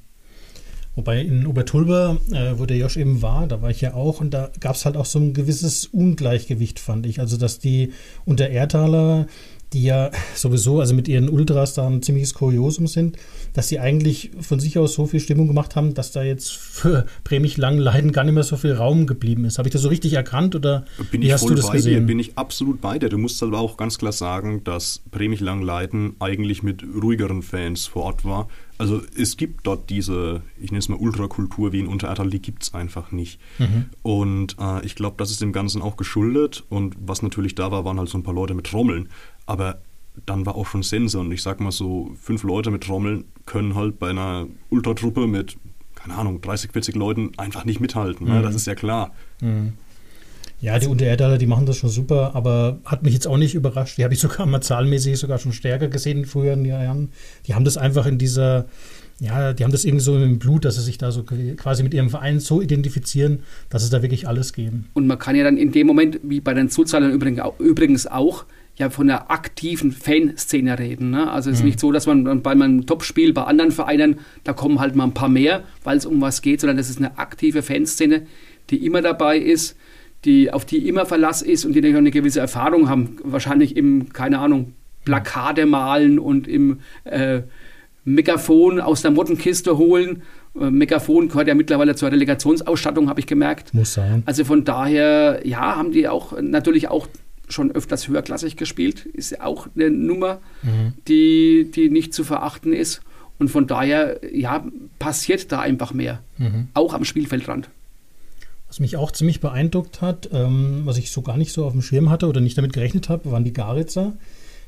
Wobei in Obertulba, äh, wo der Josch eben war, da war ich ja auch und da gab es halt auch so ein gewisses Ungleichgewicht, fand ich. Also, dass die unter Erdtaler die ja sowieso, also mit ihren Ultras da ein ziemliches Kuriosum sind, dass sie eigentlich von sich aus so viel Stimmung gemacht haben, dass da jetzt für Bremich Langleiden gar nicht mehr so viel Raum geblieben ist. Habe ich das so richtig erkannt oder bin wie hast du das bei gesehen? Dir, bin ich absolut bei dir. Du musst aber auch ganz klar sagen, dass Bremich Langleiden eigentlich mit ruhigeren Fans vor Ort war. Also es gibt dort diese, ich nenne es mal Ultrakultur wie in Unterertal, die gibt es einfach nicht. Mhm. Und äh, ich glaube, das ist dem Ganzen auch geschuldet. Und was natürlich da war, waren halt so ein paar Leute mit Trommeln. Aber dann war auch schon Sense. Und ich sag mal so, fünf Leute mit Trommeln können halt bei einer Ultratruppe mit, keine Ahnung, 30, 40 Leuten einfach nicht mithalten. Ne? Mhm. Ne? Das ist ja klar. Mhm. Ja, die Untererdaler, die machen das schon super, aber hat mich jetzt auch nicht überrascht. Die habe ich sogar mal zahlenmäßig sogar schon stärker gesehen in früheren Jahren. Die haben das einfach in dieser, ja, die haben das irgendwie so im Blut, dass sie sich da so quasi mit ihrem Verein so identifizieren, dass es da wirklich alles geben. Und man kann ja dann in dem Moment, wie bei den Zuzahlern übrigens auch, ja von einer aktiven Fanszene reden. Ne? Also es ist mhm. nicht so, dass man bei einem Topspiel bei anderen Vereinen, da kommen halt mal ein paar mehr, weil es um was geht, sondern das ist eine aktive Fanszene, die immer dabei ist, die, auf die immer Verlass ist und die eine gewisse Erfahrung haben. Wahrscheinlich im, keine Ahnung, Plakate malen und im äh, Megafon aus der Mottenkiste holen. Äh, Megafon gehört ja mittlerweile zur Relegationsausstattung, habe ich gemerkt. Muss sein. Also von daher, ja, haben die auch natürlich auch schon öfters höherklassig gespielt. Ist auch eine Nummer, mhm. die, die nicht zu verachten ist. Und von daher, ja, passiert da einfach mehr. Mhm. Auch am Spielfeldrand. Was mich auch ziemlich beeindruckt hat, ähm, was ich so gar nicht so auf dem Schirm hatte oder nicht damit gerechnet habe, waren die Garitzer,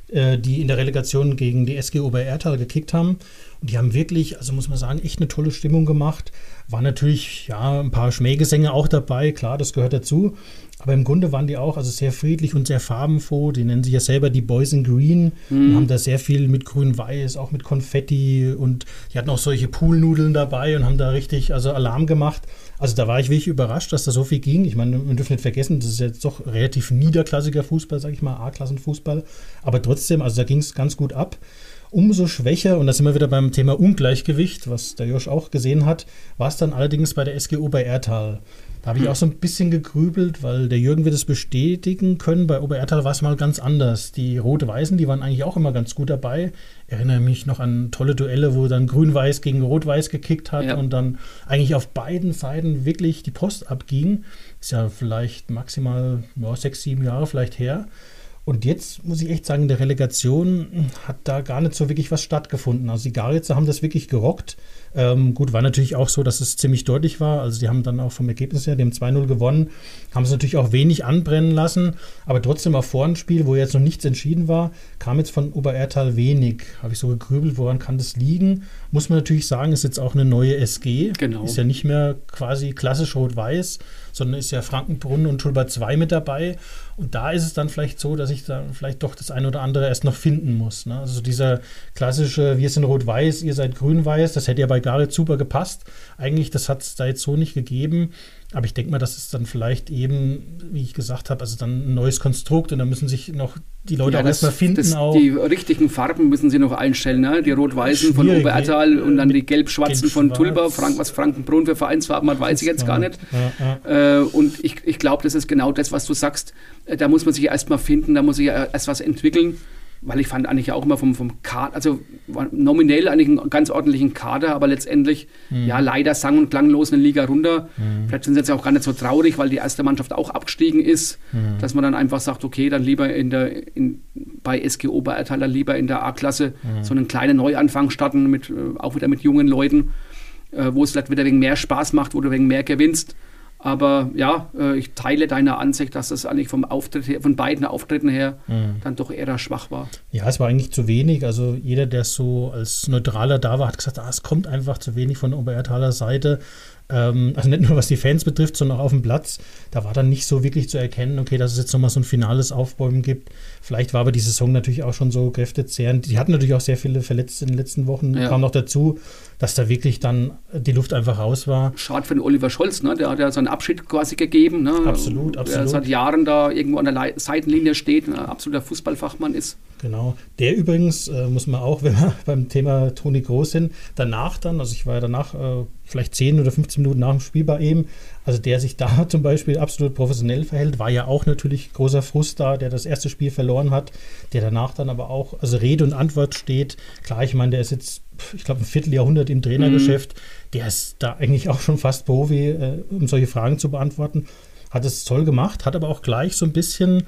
äh, die in der Relegation gegen die SG Oberertal gekickt haben. Und die haben wirklich, also muss man sagen, echt eine tolle Stimmung gemacht. War natürlich, ja, ein paar Schmähgesänge auch dabei, klar, das gehört dazu. Aber im Grunde waren die auch also sehr friedlich und sehr farbenfroh. Die nennen sich ja selber die Boys in Green mhm. und haben da sehr viel mit grün-weiß, auch mit Konfetti und die hatten auch solche Poolnudeln dabei und haben da richtig also Alarm gemacht. Also da war ich wirklich überrascht, dass da so viel ging. Ich meine, wir dürfen nicht vergessen, das ist jetzt doch relativ niederklassiger Fußball, sage ich mal, A-Klassenfußball. Aber trotzdem, also da ging es ganz gut ab. Umso schwächer, und da sind wir wieder beim Thema Ungleichgewicht, was der Josch auch gesehen hat, war es dann allerdings bei der SGO bei Ertal. Da habe ich auch so ein bisschen gegrübelt, weil der Jürgen wird es bestätigen können. Bei Oberertal war es mal ganz anders. Die Rot-Weißen, die waren eigentlich auch immer ganz gut dabei. Ich erinnere mich noch an tolle Duelle, wo dann Grün-Weiß gegen Rot-Weiß gekickt hat ja. und dann eigentlich auf beiden Seiten wirklich die Post abging. Ist ja vielleicht maximal ja, sechs, sieben Jahre vielleicht her. Und jetzt muss ich echt sagen, in der Relegation hat da gar nicht so wirklich was stattgefunden. Also die Garitzer haben das wirklich gerockt. Ähm, gut, war natürlich auch so, dass es ziemlich deutlich war. Also die haben dann auch vom Ergebnis her, haben 2-0 gewonnen, haben es natürlich auch wenig anbrennen lassen, aber trotzdem auch vor dem Spiel, wo jetzt noch nichts entschieden war, kam jetzt von Oberertal wenig. Habe ich so gegrübelt, woran kann das liegen? Muss man natürlich sagen, ist jetzt auch eine neue SG. Genau. Ist ja nicht mehr quasi klassisch rot-weiß, sondern ist ja Frankenbrunn und Tulba 2 mit dabei. Und da ist es dann vielleicht so, dass ich da vielleicht doch das eine oder andere erst noch finden muss. Ne? Also dieser klassische, wir sind rot-weiß, ihr seid grün-weiß, das hätte ja bei Gareth super gepasst. Eigentlich, das hat es da jetzt so nicht gegeben. Aber ich denke mal, das ist dann vielleicht eben, wie ich gesagt habe, also dann ein neues Konstrukt und da müssen sich noch die Leute ja, auch erstmal finden. Das, auch. Die richtigen Farben müssen sie noch einstellen. Ne? Die rot-weißen von Oberertal und dann die gelb-schwarzen von Tulba. Frank, was Frankenbrunn für Vereinsfarben hat, weiß ich jetzt gar nicht. Ja, ja. Äh, und ich, ich glaube, das ist genau das, was du sagst. Äh, da muss man sich erstmal finden, da muss sich erst was entwickeln weil ich fand eigentlich auch immer vom, vom Kader, also nominell eigentlich einen ganz ordentlichen Kader, aber letztendlich, mhm. ja, leider sang- und klanglos eine Liga runter. Mhm. Vielleicht sind sie jetzt auch gar nicht so traurig, weil die erste Mannschaft auch abgestiegen ist, mhm. dass man dann einfach sagt, okay, dann lieber in der, in, bei SG Oberertaler lieber in der A-Klasse mhm. so einen kleinen Neuanfang starten, mit, äh, auch wieder mit jungen Leuten, äh, wo es vielleicht wieder wegen mehr Spaß macht, wo du wegen mehr gewinnst. Aber ja, äh, ich teile deine Ansicht, dass das eigentlich vom Auftritt her, von beiden Auftritten her mhm. dann doch eher schwach war. Ja, es war eigentlich zu wenig. Also jeder, der so als Neutraler da war, hat gesagt, ah, es kommt einfach zu wenig von Oberertaler Seite. Ähm, also nicht nur was die Fans betrifft, sondern auch auf dem Platz. Da war dann nicht so wirklich zu erkennen, okay, dass es jetzt nochmal so ein finales Aufbäumen gibt. Vielleicht war aber die Saison natürlich auch schon so kräftezehrend. Die hatten natürlich auch sehr viele Verletzte in den letzten Wochen. Ja. Kam noch dazu, dass da wirklich dann die Luft einfach raus war. Schade für den Oliver Scholz, ne? der hat ja seinen Abschied quasi gegeben. Ne? Absolut, absolut. Der seit Jahren da irgendwo an der Seitenlinie steht, ein absoluter Fußballfachmann ist. Genau. Der übrigens, äh, muss man auch, [laughs] wenn wir beim Thema Toni Groß sind, danach dann, also ich war ja danach äh, vielleicht 10 oder 15 Minuten nach dem Spiel bei ihm, also der sich da [laughs] zum Beispiel absolut professionell verhält, war ja auch natürlich großer Frust da, der das erste Spiel verloren hat, der danach dann aber auch, also Rede und Antwort steht. Klar, ich meine, der ist jetzt, ich glaube, ein Vierteljahrhundert im Trainergeschäft, mhm. der ist da eigentlich [laughs] auch schon fast Profi, äh, um solche Fragen zu beantworten. Hat es toll gemacht, hat aber auch gleich so ein bisschen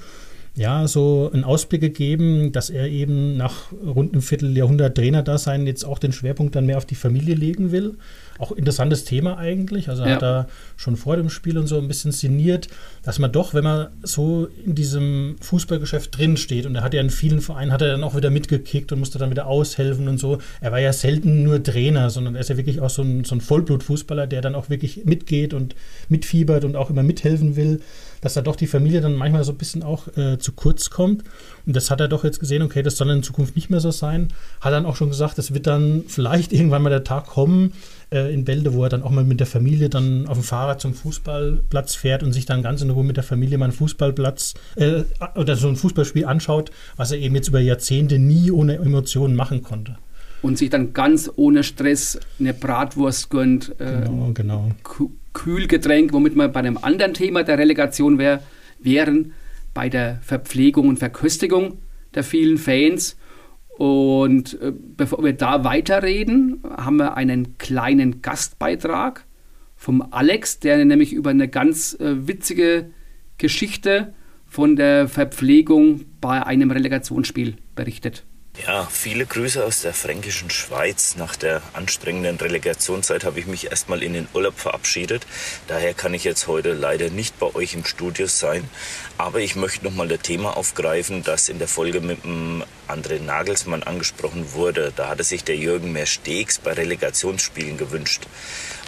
ja, so einen Ausblick gegeben, dass er eben nach rund einem Vierteljahrhundert Trainerdasein jetzt auch den Schwerpunkt dann mehr auf die Familie legen will. Auch interessantes Thema eigentlich. Also ja. hat er schon vor dem Spiel und so ein bisschen sinniert, dass man doch, wenn man so in diesem Fußballgeschäft drin steht und er hat ja in vielen Vereinen, hat er dann auch wieder mitgekickt und musste dann wieder aushelfen und so. Er war ja selten nur Trainer, sondern er ist ja wirklich auch so ein, so ein Vollblutfußballer, der dann auch wirklich mitgeht und mitfiebert und auch immer mithelfen will dass da doch die Familie dann manchmal so ein bisschen auch äh, zu kurz kommt. Und das hat er doch jetzt gesehen, okay, das soll in Zukunft nicht mehr so sein. Hat dann auch schon gesagt, es wird dann vielleicht [laughs] irgendwann mal der Tag kommen äh, in Bälde, wo er dann auch mal mit der Familie dann auf dem Fahrrad zum Fußballplatz fährt und sich dann ganz in Ruhe mit der Familie mal einen Fußballplatz äh, oder so ein Fußballspiel anschaut, was er eben jetzt über Jahrzehnte nie ohne Emotionen machen konnte und sich dann ganz ohne Stress eine Bratwurst gönnt. Äh, genau, genau. Kühlgetränk, womit wir bei einem anderen Thema der Relegation wär, wären, bei der Verpflegung und Verköstigung der vielen Fans. Und äh, bevor wir da weiterreden, haben wir einen kleinen Gastbeitrag vom Alex, der nämlich über eine ganz äh, witzige Geschichte von der Verpflegung bei einem Relegationsspiel berichtet. Ja, viele Grüße aus der fränkischen Schweiz. Nach der anstrengenden Relegationszeit habe ich mich erstmal in den Urlaub verabschiedet. Daher kann ich jetzt heute leider nicht bei euch im Studio sein. Aber ich möchte nochmal das Thema aufgreifen, das in der Folge mit dem André Nagelsmann angesprochen wurde. Da hatte sich der Jürgen mehr Steaks bei Relegationsspielen gewünscht.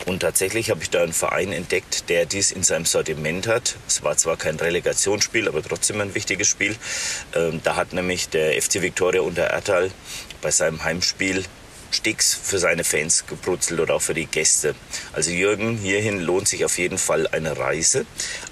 Und tatsächlich habe ich da einen Verein entdeckt, der dies in seinem Sortiment hat. Es war zwar kein Relegationsspiel, aber trotzdem ein wichtiges Spiel. Ähm, da hat nämlich der FC Victoria unter Ertal bei seinem Heimspiel Sticks für seine Fans gebrutzelt oder auch für die Gäste. Also Jürgen, hierhin lohnt sich auf jeden Fall eine Reise.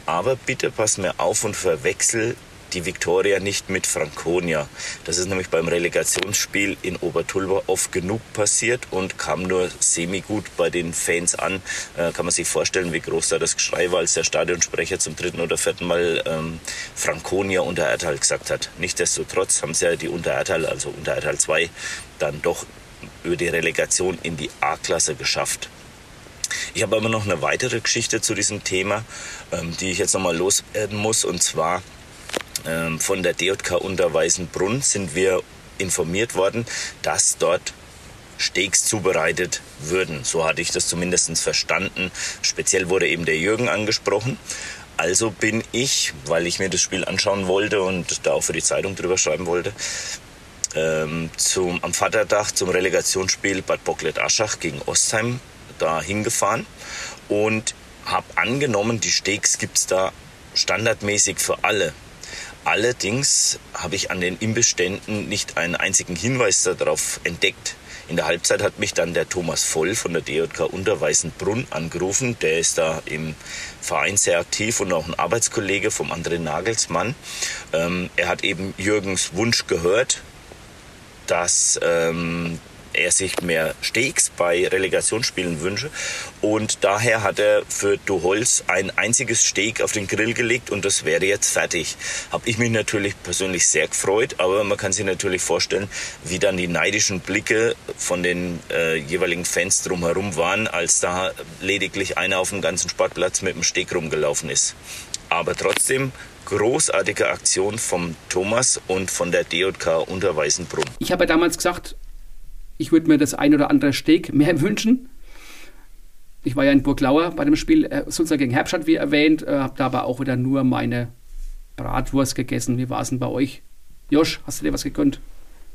Aber bitte pass mir auf und verwechsel die Viktoria nicht mit Franconia. Das ist nämlich beim Relegationsspiel in Obertulba oft genug passiert und kam nur semi-gut bei den Fans an. Äh, kann man sich vorstellen, wie groß da das Geschrei war, als der Stadionsprecher zum dritten oder vierten Mal ähm, Franconia unter Ertal gesagt hat. Nichtsdestotrotz haben sie ja die unter Ertal, also unter Ertal 2, dann doch über die Relegation in die A-Klasse geschafft. Ich habe aber noch eine weitere Geschichte zu diesem Thema, ähm, die ich jetzt nochmal loswerden muss. Und zwar von der DJK Unterweißenbrunn sind wir informiert worden, dass dort Steaks zubereitet würden. So hatte ich das zumindest verstanden. Speziell wurde eben der Jürgen angesprochen. Also bin ich, weil ich mir das Spiel anschauen wollte und da auch für die Zeitung drüber schreiben wollte, ähm, zum, am Vaterdach zum Relegationsspiel Bad Bocklet-Aschach gegen Ostheim da hingefahren und habe angenommen, die Steaks gibt es da standardmäßig für alle. Allerdings habe ich an den Imbissständen nicht einen einzigen Hinweis darauf entdeckt. In der Halbzeit hat mich dann der Thomas Voll von der DJK Unterweißenbrunn angerufen. Der ist da im Verein sehr aktiv und auch ein Arbeitskollege vom André Nagelsmann. Ähm, er hat eben Jürgens Wunsch gehört, dass ähm, er sich mehr Steaks bei Relegationsspielen wünsche. Und daher hat er für Duholz ein einziges Steak auf den Grill gelegt und das wäre jetzt fertig. Habe ich mich natürlich persönlich sehr gefreut, aber man kann sich natürlich vorstellen, wie dann die neidischen Blicke von den äh, jeweiligen Fans drumherum waren, als da lediglich einer auf dem ganzen Sportplatz mit dem Steak rumgelaufen ist. Aber trotzdem großartige Aktion vom Thomas und von der DJK Unterweißenbrunn. Ich habe damals gesagt, ich würde mir das ein oder andere Steak mehr [laughs] wünschen. Ich war ja in Burglauer bei dem Spiel äh, Sulzer gegen Herbstadt, wie erwähnt, äh, habe da aber auch wieder nur meine Bratwurst gegessen. Wie war es denn bei euch? Josch, hast du dir was gegönnt?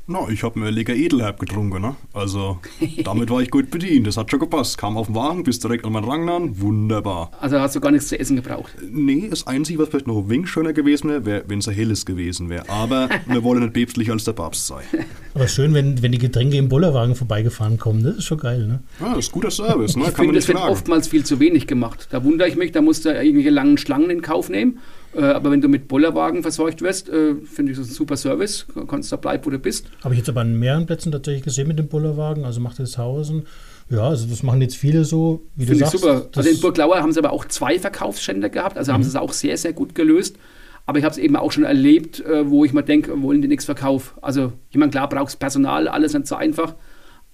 Na, ich habe mir lecker Edelherb getrunken, ne? Also, [laughs] damit war ich gut bedient. Das hat schon gepasst. Kam auf den Wagen, bis direkt an meinen Rang an. Wunderbar. Also hast du gar nichts zu essen gebraucht? Nee, das Einzige, was vielleicht noch ein wenig schöner gewesen wäre, wär, wenn es ein helles gewesen wäre. Aber wir wollen nicht päpstlicher als der Papst sein. [laughs] Aber schön, wenn, wenn die Getränke im Bullerwagen vorbeigefahren kommen. Das ist schon geil, ne? Ja, das ist guter Service, ne? Ich finde, das wird oftmals viel zu wenig gemacht. Da wundere ich mich, da musst du irgendwelche langen Schlangen in Kauf nehmen. Äh, aber wenn du mit Bollerwagen versorgt wirst, äh, finde ich das ein super Service. Du kannst da bleiben, wo du bist. Habe ich jetzt aber an mehreren Plätzen tatsächlich gesehen mit dem Bollerwagen. Also macht das Hausen. Ja, also das machen jetzt viele so, wie Find du sagst. super. Also in Burglauer haben sie aber auch zwei Verkaufsstände gehabt. Also mhm. haben sie es auch sehr, sehr gut gelöst. Aber ich habe es eben auch schon erlebt, äh, wo ich mir denke, wollen die nichts verkaufen. Also, ich meine, klar brauchst Personal, alles nicht so einfach.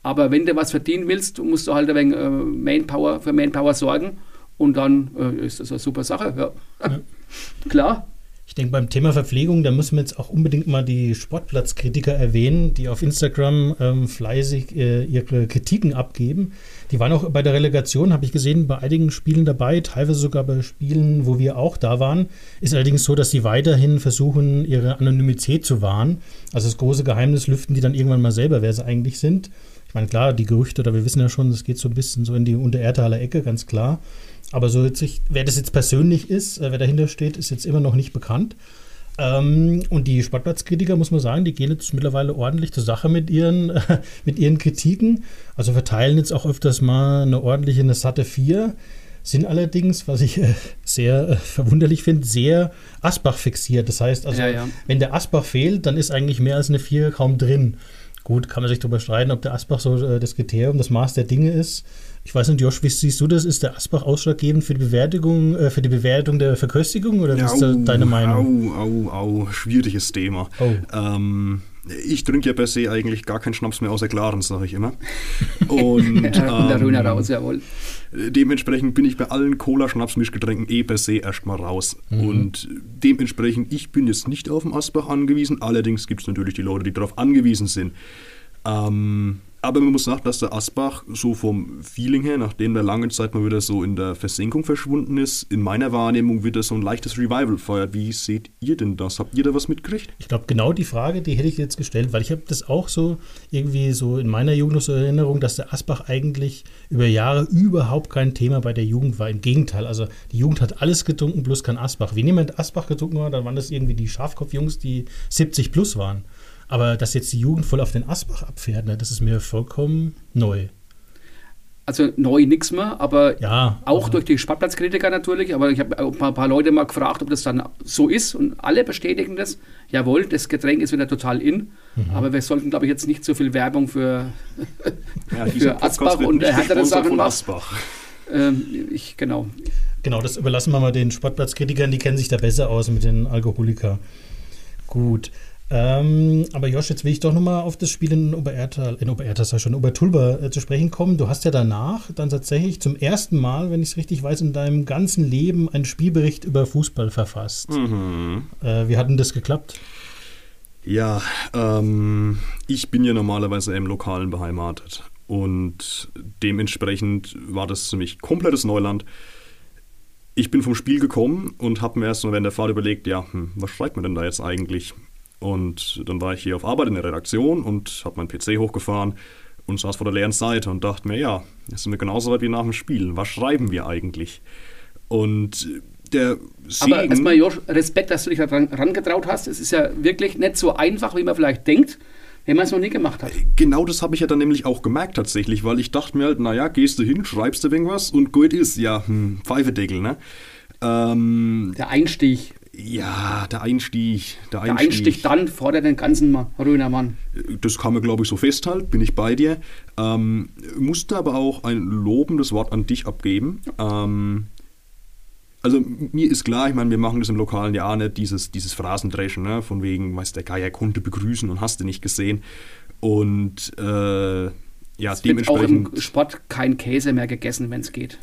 Aber wenn du was verdienen willst, musst du halt ein wenig Manpower, für Manpower sorgen. Und dann äh, ist das eine super Sache. Ja. ja. Klar. Ich denke, beim Thema Verpflegung, da müssen wir jetzt auch unbedingt mal die Sportplatzkritiker erwähnen, die auf Instagram ähm, fleißig äh, ihre Kritiken abgeben. Die waren auch bei der Relegation, habe ich gesehen, bei einigen Spielen dabei, teilweise sogar bei Spielen, wo wir auch da waren. Ist allerdings so, dass sie weiterhin versuchen, ihre Anonymität zu wahren. Also das große Geheimnis lüften die dann irgendwann mal selber, wer sie eigentlich sind. Ich meine, klar, die Gerüchte, da wir wissen ja schon, es geht so ein bisschen so in die Untererdtaler Ecke, ganz klar. Aber so jetzt, wer das jetzt persönlich ist, äh, wer dahinter steht, ist jetzt immer noch nicht bekannt. Ähm, und die Sportplatzkritiker, muss man sagen, die gehen jetzt mittlerweile ordentlich zur Sache mit ihren, äh, [laughs] mit ihren Kritiken. Also verteilen jetzt auch öfters mal eine ordentliche, eine satte 4. Sind allerdings, was ich äh, sehr äh, verwunderlich finde, sehr Asbach fixiert. Das heißt also, ja, ja. wenn der Asbach fehlt, dann ist eigentlich mehr als eine 4 kaum drin. Gut, kann man sich darüber streiten, ob der Asbach so äh, das Kriterium, das Maß der Dinge ist. Ich weiß nicht, Josh, wie siehst du das? Ist der Asbach ausschlaggebend für die Bewertung, äh, für die Bewertung der Verköstigung oder wie ist da deine Meinung? Au, au, au, schwieriges Thema. Oh. Ähm, ich trinke ja per se eigentlich gar keinen Schnaps mehr außer Klaren, sage ich immer. Und, [laughs] ähm, der Röner raus, jawohl. Dementsprechend bin ich bei allen Cola-Schnaps-Mischgetränken eh per se erstmal raus. Mhm. Und dementsprechend, ich bin jetzt nicht auf den Asbach angewiesen. Allerdings gibt es natürlich die Leute, die darauf angewiesen sind. Ähm, aber man muss sagen, dass der Asbach so vom Feeling her, nachdem der lange Zeit mal wieder so in der Versenkung verschwunden ist, in meiner Wahrnehmung wieder so ein leichtes Revival feuert. Wie seht ihr denn das? Habt ihr da was mitgekriegt? Ich glaube, genau die Frage, die hätte ich jetzt gestellt, weil ich habe das auch so irgendwie so in meiner Jugend so Erinnerung, dass der Asbach eigentlich über Jahre überhaupt kein Thema bei der Jugend war. Im Gegenteil, also die Jugend hat alles getrunken, bloß kein Asbach. Wenn jemand Asbach getrunken hat, dann waren das irgendwie die Schafkopfjungs, die 70 plus waren. Aber dass jetzt die Jugend voll auf den Asbach abfährt, ne, das ist mir vollkommen neu. Also neu nichts mehr, aber ja, auch ja. durch die Sportplatzkritiker natürlich. Aber ich habe ein paar, paar, Leute mal gefragt, ob das dann so ist und alle bestätigen das. Jawohl, das Getränk ist wieder total in. Mhm. Aber wir sollten, glaube ich, jetzt nicht so viel Werbung für, [laughs] ja, für Asbach und härtere Sachen machen. Asbach. Ähm, ich, genau. Genau, das überlassen wir mal den Sportplatzkritikern, die kennen sich da besser aus mit den Alkoholikern. Gut. Ähm, aber Josh, jetzt will ich doch nochmal auf das Spiel in Oberertal, in Oberertal sei schon, Obertulba äh, zu sprechen kommen. Du hast ja danach dann tatsächlich zum ersten Mal, wenn ich es richtig weiß, in deinem ganzen Leben einen Spielbericht über Fußball verfasst. Mhm. Äh, wie hat denn das geklappt? Ja, ähm, ich bin ja normalerweise im Lokalen beheimatet und dementsprechend war das für mich komplettes Neuland. Ich bin vom Spiel gekommen und habe mir erst mal während der Fahrt überlegt, ja, hm, was schreibt man denn da jetzt eigentlich? Und dann war ich hier auf Arbeit in der Redaktion und habe meinen PC hochgefahren und saß vor der leeren Seite und dachte mir, ja, das sind wir genauso weit wie nach dem Spiel. Was schreiben wir eigentlich? Und der Segen, Aber erstmal, Josh, Respekt, dass du dich da rangetraut hast. Es ist ja wirklich nicht so einfach, wie man vielleicht denkt, wenn man es noch nie gemacht hat. Genau das habe ich ja dann nämlich auch gemerkt tatsächlich, weil ich dachte mir halt, naja, gehst du hin, schreibst du irgendwas und gut ist, ja, hm, Pfeifedeckel, ne? Ähm, der Einstieg. Ja, der Einstieg. Der Einstieg, der Einstieg dann fordert den ganzen Rönermann. Das kann man, glaube ich, so festhalten, bin ich bei dir. Ähm, musste aber auch ein lobendes Wort an dich abgeben. Ähm, also mir ist klar, ich meine, wir machen das im lokalen Jahr nicht, dieses, dieses Phrasendreschen, ne? von wegen, weiß der Geier konnte begrüßen und hast du nicht gesehen. Und äh, ja, es dementsprechend. Wird auch im Sport kein Käse mehr gegessen, wenn es geht.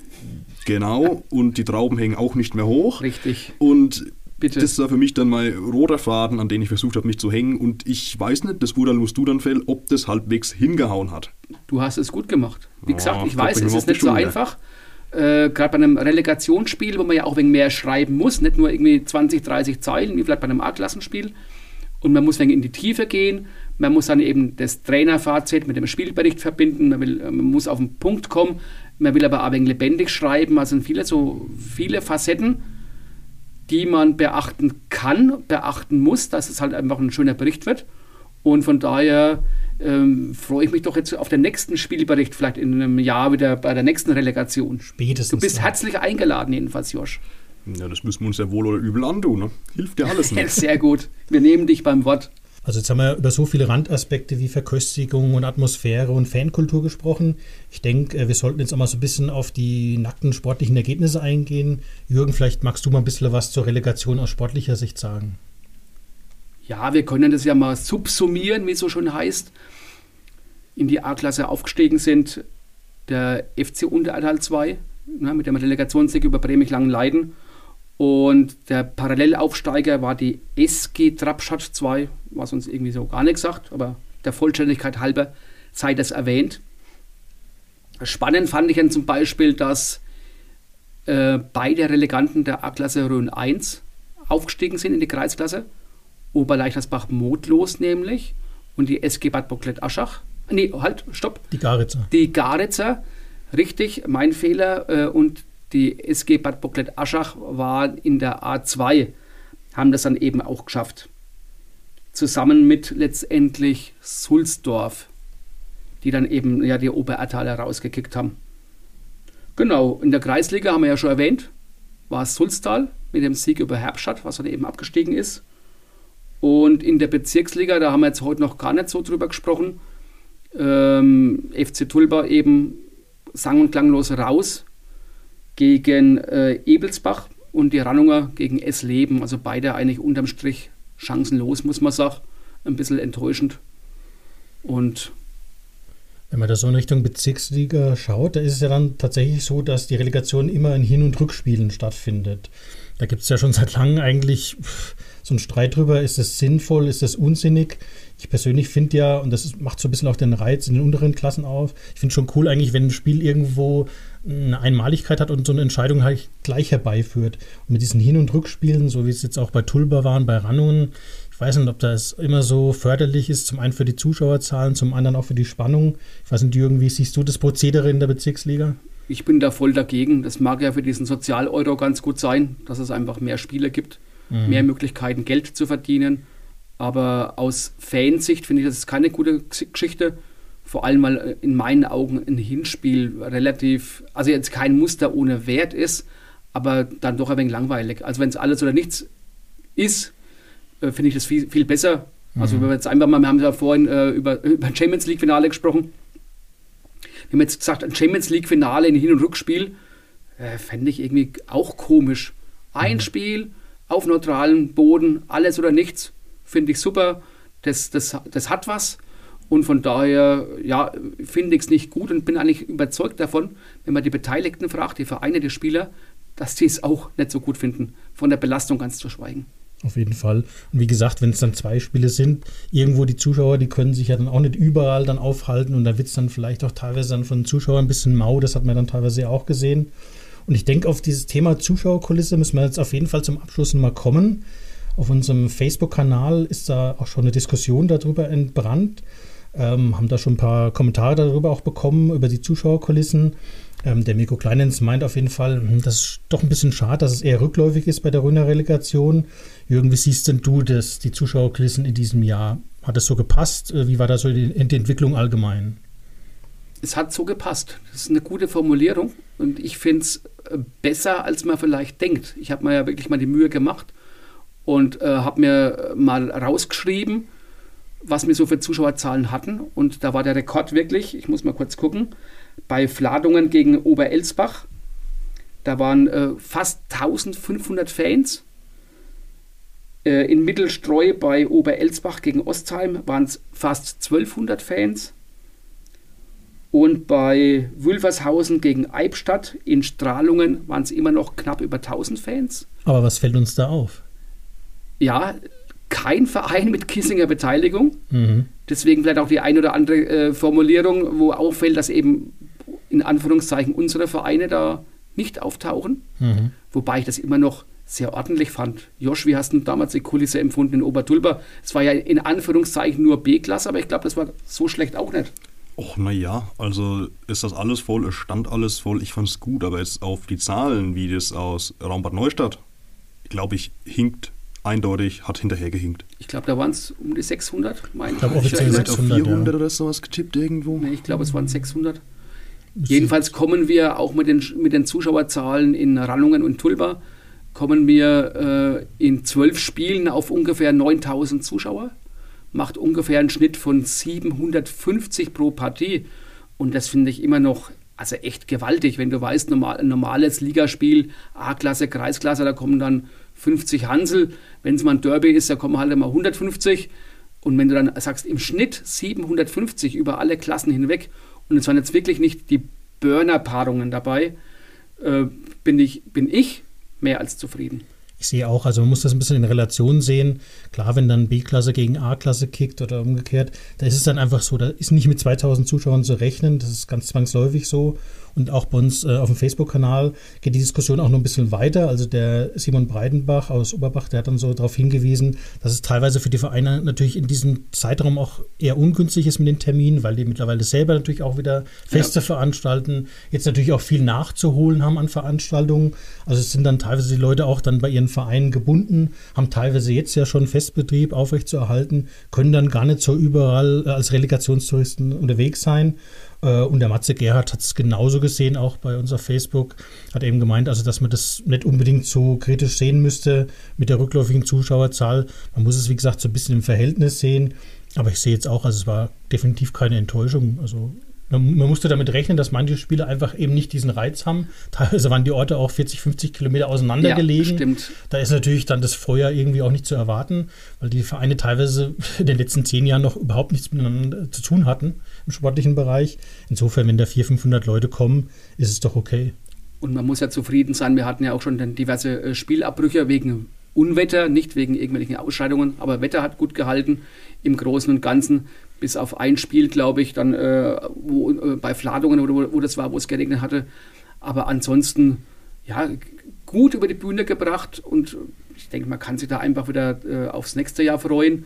Genau, und die Trauben hängen auch nicht mehr hoch. Richtig. Und Bitte. Das war für mich dann mal roter Faden, an den ich versucht habe, mich zu hängen. Und ich weiß nicht, das Urteil musst du dann fällen, ob das halbwegs hingehauen hat. Du hast es gut gemacht. Wie oh, gesagt, ich weiß, es ist nicht so einfach. Äh, Gerade bei einem Relegationsspiel, wo man ja auch wegen mehr schreiben muss, nicht nur irgendwie 20, 30 Zeilen, wie vielleicht bei einem A-Klassenspiel. Und man muss wegen in die Tiefe gehen. Man muss dann eben das Trainerfazit mit dem Spielbericht verbinden. Man, will, man muss auf den Punkt kommen. Man will aber auch wegen lebendig schreiben. Also viele, so viele Facetten die man beachten kann, beachten muss, dass es halt einfach ein schöner Bericht wird. Und von daher ähm, freue ich mich doch jetzt auf den nächsten Spielbericht, vielleicht in einem Jahr wieder bei der nächsten Relegation. Spätestens. Du bist herzlich eingeladen, jedenfalls, Josh. Ja, das müssen wir uns ja wohl oder übel antun. Ne? Hilft dir alles nicht. [laughs] Sehr gut. Wir nehmen dich beim Wort. Also jetzt haben wir über so viele Randaspekte wie Verköstigung und Atmosphäre und Fankultur gesprochen. Ich denke, äh, wir sollten jetzt auch mal so ein bisschen auf die nackten sportlichen Ergebnisse eingehen. Jürgen, vielleicht magst du mal ein bisschen was zur Relegation aus sportlicher Sicht sagen. Ja, wir können das ja mal subsumieren, wie es so schon heißt. In die A-Klasse aufgestiegen sind der FC Unteraltal 2 ne, mit dem Relegationssieg über Bremich Langenleiden Und der Parallelaufsteiger war die SG Trapstadt 2, was uns irgendwie so gar nichts sagt, aber der Vollständigkeit halber sei das erwähnt. Spannend fand ich dann zum Beispiel, dass äh, beide Releganten der A-Klasse Rhön 1 aufgestiegen sind in die Kreisklasse. Oberleichtersbach Motlos nämlich und die SG Bad Bocklet-Aschach. Nee, halt, stopp. Die Garitzer. Die Garitzer, richtig, mein Fehler. Äh, und die SG Bad Bocklet-Aschach war in der A2, haben das dann eben auch geschafft. Zusammen mit letztendlich Sulzdorf, die dann eben ja die Oberertaler rausgekickt haben. Genau, in der Kreisliga haben wir ja schon erwähnt, war es Sulztal mit dem Sieg über Herbstadt, was dann eben abgestiegen ist. Und in der Bezirksliga, da haben wir jetzt heute noch gar nicht so drüber gesprochen, ähm, FC Tulba eben sang- und klanglos raus gegen äh, Ebelsbach und die Rannunger gegen S Leben. Also beide eigentlich unterm Strich chancenlos, muss man sagen. Ein bisschen enttäuschend. Und wenn man da so in Richtung Bezirksliga schaut, da ist es ja dann tatsächlich so, dass die Relegation immer in Hin- und Rückspielen stattfindet. Da gibt es ja schon seit langem eigentlich so einen Streit drüber, ist das sinnvoll, ist das unsinnig. Ich persönlich finde ja, und das macht so ein bisschen auch den Reiz in den unteren Klassen auf, ich finde schon cool eigentlich, wenn ein Spiel irgendwo eine Einmaligkeit hat und so eine Entscheidung halt gleich herbeiführt. Und mit diesen Hin- und Rückspielen, so wie es jetzt auch bei Tulba waren, bei Rannungen, ich weiß nicht, ob das immer so förderlich ist, zum einen für die Zuschauerzahlen, zum anderen auch für die Spannung. Ich weiß nicht, Jürgen, wie siehst du das Prozedere in der Bezirksliga? Ich bin da voll dagegen. Das mag ja für diesen Sozial-Euro ganz gut sein, dass es einfach mehr Spiele gibt, mhm. mehr Möglichkeiten, Geld zu verdienen. Aber aus Fansicht finde ich, das ist keine gute Geschichte. Vor allem, weil in meinen Augen ein Hinspiel relativ, also jetzt kein Muster ohne Wert ist, aber dann doch ein wenig langweilig. Also wenn es alles oder nichts ist, äh, finde ich das viel, viel besser. Also, mhm. wenn wir jetzt einfach mal, wir haben ja vorhin äh, über, [laughs] über Champions League-Finale gesprochen. Wir haben jetzt gesagt, ein Champions League-Finale in Hin- und Rückspiel äh, fände ich irgendwie auch komisch. Ein mhm. Spiel auf neutralem Boden, alles oder nichts, finde ich super. Das, das, das hat was. Und von daher, ja, finde ich es nicht gut und bin eigentlich überzeugt davon, wenn man die Beteiligten fragt, die Vereine, die Spieler, dass die es auch nicht so gut finden, von der Belastung ganz zu schweigen. Auf jeden Fall. Und wie gesagt, wenn es dann zwei Spiele sind, irgendwo die Zuschauer, die können sich ja dann auch nicht überall dann aufhalten und da wird es dann vielleicht auch teilweise dann von den Zuschauern ein bisschen mau, das hat man dann teilweise ja auch gesehen. Und ich denke, auf dieses Thema Zuschauerkulisse müssen wir jetzt auf jeden Fall zum Abschluss mal kommen. Auf unserem Facebook-Kanal ist da auch schon eine Diskussion darüber entbrannt. Ähm, haben da schon ein paar Kommentare darüber auch bekommen, über die Zuschauerkulissen. Ähm, der Mirko Kleinens meint auf jeden Fall, hm, das ist doch ein bisschen schade, dass es eher rückläufig ist bei der Röner Relegation. Jürgen, wie siehst denn du das, die Zuschauerkulissen in diesem Jahr? Hat das so gepasst? Äh, wie war da so die, die Entwicklung allgemein? Es hat so gepasst. Das ist eine gute Formulierung und ich finde es äh, besser, als man vielleicht denkt. Ich habe mir ja wirklich mal die Mühe gemacht und äh, habe mir mal rausgeschrieben, was wir so für Zuschauerzahlen hatten. Und da war der Rekord wirklich, ich muss mal kurz gucken, bei Fladungen gegen Oberelsbach. Da waren äh, fast 1500 Fans. Äh, in Mittelstreu bei Oberelsbach gegen Ostheim waren es fast 1200 Fans. Und bei Wülfershausen gegen Eibstadt in Strahlungen waren es immer noch knapp über 1000 Fans. Aber was fällt uns da auf? Ja, kein Verein mit Kissinger Beteiligung. Mhm. Deswegen vielleicht auch die ein oder andere äh, Formulierung, wo auffällt, dass eben in Anführungszeichen unsere Vereine da nicht auftauchen. Mhm. Wobei ich das immer noch sehr ordentlich fand. Josh, wie hast du damals die Kulisse empfunden in Obertulba? Es war ja in Anführungszeichen nur B-Klasse, aber ich glaube, das war so schlecht auch nicht. Och, naja, also ist das alles voll, es stand alles voll. Ich fand es gut, aber jetzt auf die Zahlen, wie das aus Raumbad Neustadt, glaube ich, hinkt eindeutig, hat hinterhergehinkt. Ich glaube, da waren es um die 600, meine ich. glaube, offiziell 600, 400 ja. oder sowas getippt irgendwo. Nee, ich glaube, es waren 600. Jedenfalls kommen wir auch mit den, mit den Zuschauerzahlen in Rallungen und Tulba, kommen wir äh, in zwölf Spielen auf ungefähr 9000 Zuschauer, macht ungefähr einen Schnitt von 750 pro Partie. Und das finde ich immer noch also echt gewaltig, wenn du weißt, normal, ein normales Ligaspiel, A-Klasse, Kreisklasse, da kommen dann 50 Hansel. Wenn es mal ein Derby ist, da kommen halt immer 150. Und wenn du dann sagst, im Schnitt 750 über alle Klassen hinweg, und es waren jetzt wirklich nicht die Burner-Paarungen dabei, äh, bin, ich, bin ich mehr als zufrieden. Ich sehe auch, also man muss das ein bisschen in Relation sehen. Klar, wenn dann B-Klasse gegen A-Klasse kickt oder umgekehrt, da ist es dann einfach so, da ist nicht mit 2000 Zuschauern zu rechnen, das ist ganz zwangsläufig so. Und auch bei uns äh, auf dem Facebook-Kanal geht die Diskussion auch noch ein bisschen weiter. Also der Simon Breidenbach aus Oberbach, der hat dann so darauf hingewiesen, dass es teilweise für die Vereine natürlich in diesem Zeitraum auch eher ungünstig ist mit den Terminen, weil die mittlerweile selber natürlich auch wieder Feste ja. veranstalten, jetzt natürlich auch viel nachzuholen haben an Veranstaltungen. Also es sind dann teilweise die Leute auch dann bei ihren Vereinen gebunden, haben teilweise jetzt ja schon Festbetrieb aufrechtzuerhalten, können dann gar nicht so überall äh, als Relegationstouristen unterwegs sein. Äh, und der Matze Gerhardt hat es genauso gesehen, auch bei uns auf Facebook, hat eben gemeint, also dass man das nicht unbedingt so kritisch sehen müsste mit der rückläufigen Zuschauerzahl. Man muss es, wie gesagt, so ein bisschen im Verhältnis sehen. Aber ich sehe jetzt auch, also es war definitiv keine Enttäuschung. Also man, man, musste damit rechnen, dass manche Spiele einfach eben nicht diesen Reiz haben. Teilweise waren die Orte auch 40, 50 Kilometer auseinander ja, gelegen. Stimmt. Da ist natürlich dann das Feuer irgendwie auch nicht zu erwarten, weil die Vereine teilweise [laughs] in den letzten zehn Jahren noch überhaupt nichts miteinander zu tun hatten im sportlichen Bereich. Insofern, wenn da 400, 500 Leute kommen, ist es doch okay. Und man muss ja zufrieden sein. Wir hatten ja auch schon diverse äh, Spielabbrüche wegen Unwetter, nicht wegen irgendwelchen Ausscheidungen, aber Wetter hat gut gehalten im Großen und Ganzen bis auf ein Spiel, glaube ich, dann äh, wo, äh, bei Fladungen oder wo, wo, das war, wo es geregnet hatte. Aber ansonsten, ja, gut über die Bühne gebracht und ich denke, man kann sich da einfach wieder äh, aufs nächste Jahr freuen.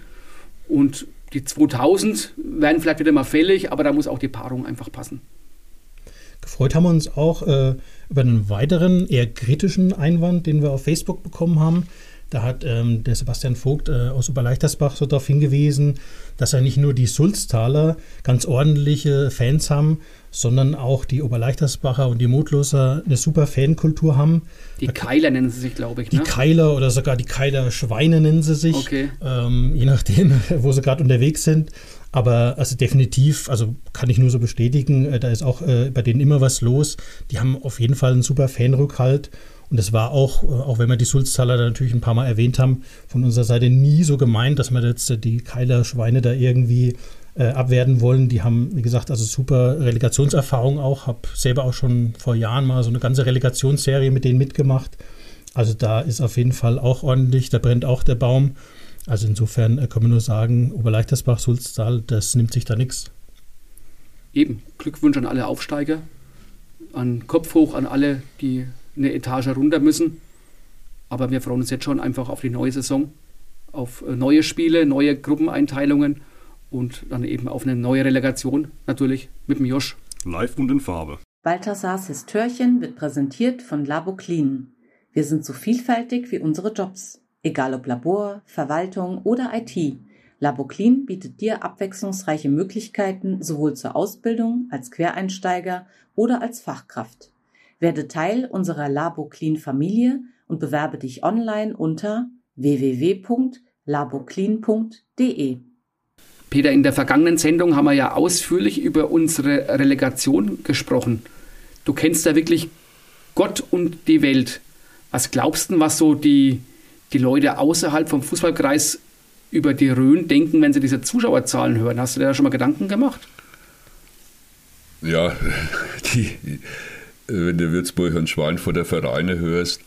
Und die 2000 werden vielleicht wieder mal fällig, aber da muss auch die Paarung einfach passen. Gefreut haben wir uns auch äh, über einen weiteren, eher kritischen Einwand, den wir auf Facebook bekommen haben. Da hat ähm, der Sebastian Vogt äh, aus Oberleichtersbach so darauf hingewiesen, dass ja nicht nur die Sulztaler ganz ordentliche Fans haben, sondern auch die Oberleichtersbacher und die Mutloser eine super Fankultur haben. Die Keiler nennen sie sich, glaube ich. Ne? Die Keiler oder sogar die Keiler Schweine nennen sie sich, okay. ähm, je nachdem, [laughs] wo sie gerade unterwegs sind. Aber also definitiv, also kann ich nur so bestätigen, äh, da ist auch äh, bei denen immer was los. Die haben auf jeden Fall einen super Fanrückhalt. Und es war auch, äh, auch wenn wir die Sulztaler da natürlich ein paar Mal erwähnt haben, von unserer Seite nie so gemeint, dass wir jetzt die Keiler Schweine da irgendwie äh, abwerten wollen. Die haben, wie gesagt, also super Relegationserfahrung auch. Habe selber auch schon vor Jahren mal so eine ganze Relegationsserie mit denen mitgemacht. Also da ist auf jeden Fall auch ordentlich, da brennt auch der Baum. Also insofern äh, können wir nur sagen, Oberleichtersbach, Sulztal, das nimmt sich da nichts. Eben, Glückwunsch an alle Aufsteiger, an Kopf hoch an alle, die eine Etage runter müssen. Aber wir freuen uns jetzt schon einfach auf die neue Saison, auf äh, neue Spiele, neue Gruppeneinteilungen und dann eben auf eine neue Relegation, natürlich mit dem Josch. Live und in Farbe. Balthasars Histörchen wird präsentiert von Labo Clean. Wir sind so vielfältig wie unsere Jobs. Egal ob Labor, Verwaltung oder IT. Laboclean bietet dir abwechslungsreiche Möglichkeiten sowohl zur Ausbildung als Quereinsteiger oder als Fachkraft. Werde Teil unserer LaboClean-Familie und bewerbe dich online unter www.laboclean.de. Peter, in der vergangenen Sendung haben wir ja ausführlich über unsere Relegation gesprochen. Du kennst ja wirklich Gott und die Welt. Was glaubst du, was so die, die Leute außerhalb vom Fußballkreis über die Rhön denken, wenn sie diese Zuschauerzahlen hören? Hast du dir da schon mal Gedanken gemacht? Ja, [laughs] die, wenn du Würzburg und Schweinfurter Vereine hörst,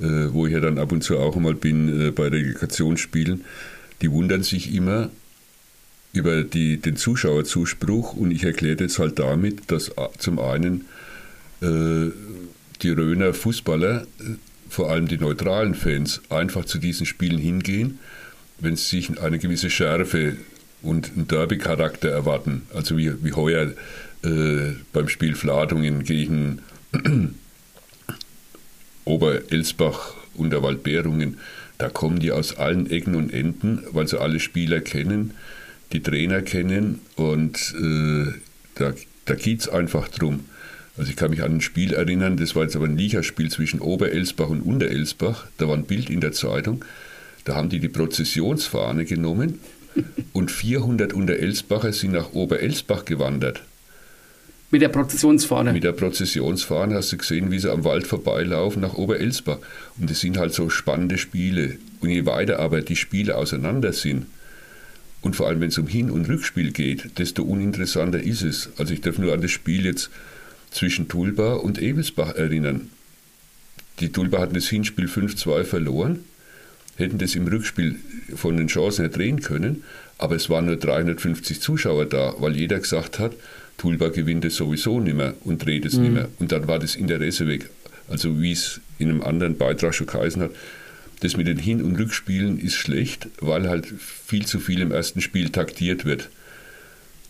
äh, wo ich ja dann ab und zu auch mal bin äh, bei Relegationsspielen, die wundern sich immer über die, den Zuschauerzuspruch und ich erkläre das halt damit, dass zum einen die Röner Fußballer, vor allem die neutralen Fans, einfach zu diesen Spielen hingehen, wenn sie sich eine gewisse Schärfe und einen Derby-Charakter erwarten. Also wie, wie heuer äh, beim Spiel Fladungen gegen [clears throat] Oberelsbach, Unterwaldbärungen, da kommen die aus allen Ecken und Enden, weil sie alle Spieler kennen, die Trainer kennen und äh, da, da geht es einfach drum. Also ich kann mich an ein Spiel erinnern, das war jetzt aber ein Ligaspiel zwischen Oberelsbach und Unterelsbach, da war ein Bild in der Zeitung, da haben die die Prozessionsfahne genommen und 400 Unterelsbacher sind nach Oberelsbach gewandert. Mit der Prozessionsfahne. Mit der Prozessionsfahne hast du gesehen, wie sie am Wald vorbeilaufen nach Oberelsbach. Und das sind halt so spannende Spiele. Und je weiter aber die Spiele auseinander sind, und vor allem wenn es um Hin- und Rückspiel geht, desto uninteressanter ist es. Also ich darf nur an das Spiel jetzt zwischen Tulba und Ebelsbach erinnern. die Tulba hatten das Hinspiel 5-2 verloren, hätten das im Rückspiel von den Chancen her drehen können, aber es waren nur 350 Zuschauer da, weil jeder gesagt hat, Tulba gewinnt es sowieso nicht mehr und dreht es mhm. nicht mehr. Und dann war das Interesse weg. Also wie es in einem anderen Beitrag schon geheißen hat, das mit den Hin- und Rückspielen ist schlecht, weil halt viel zu viel im ersten Spiel taktiert wird.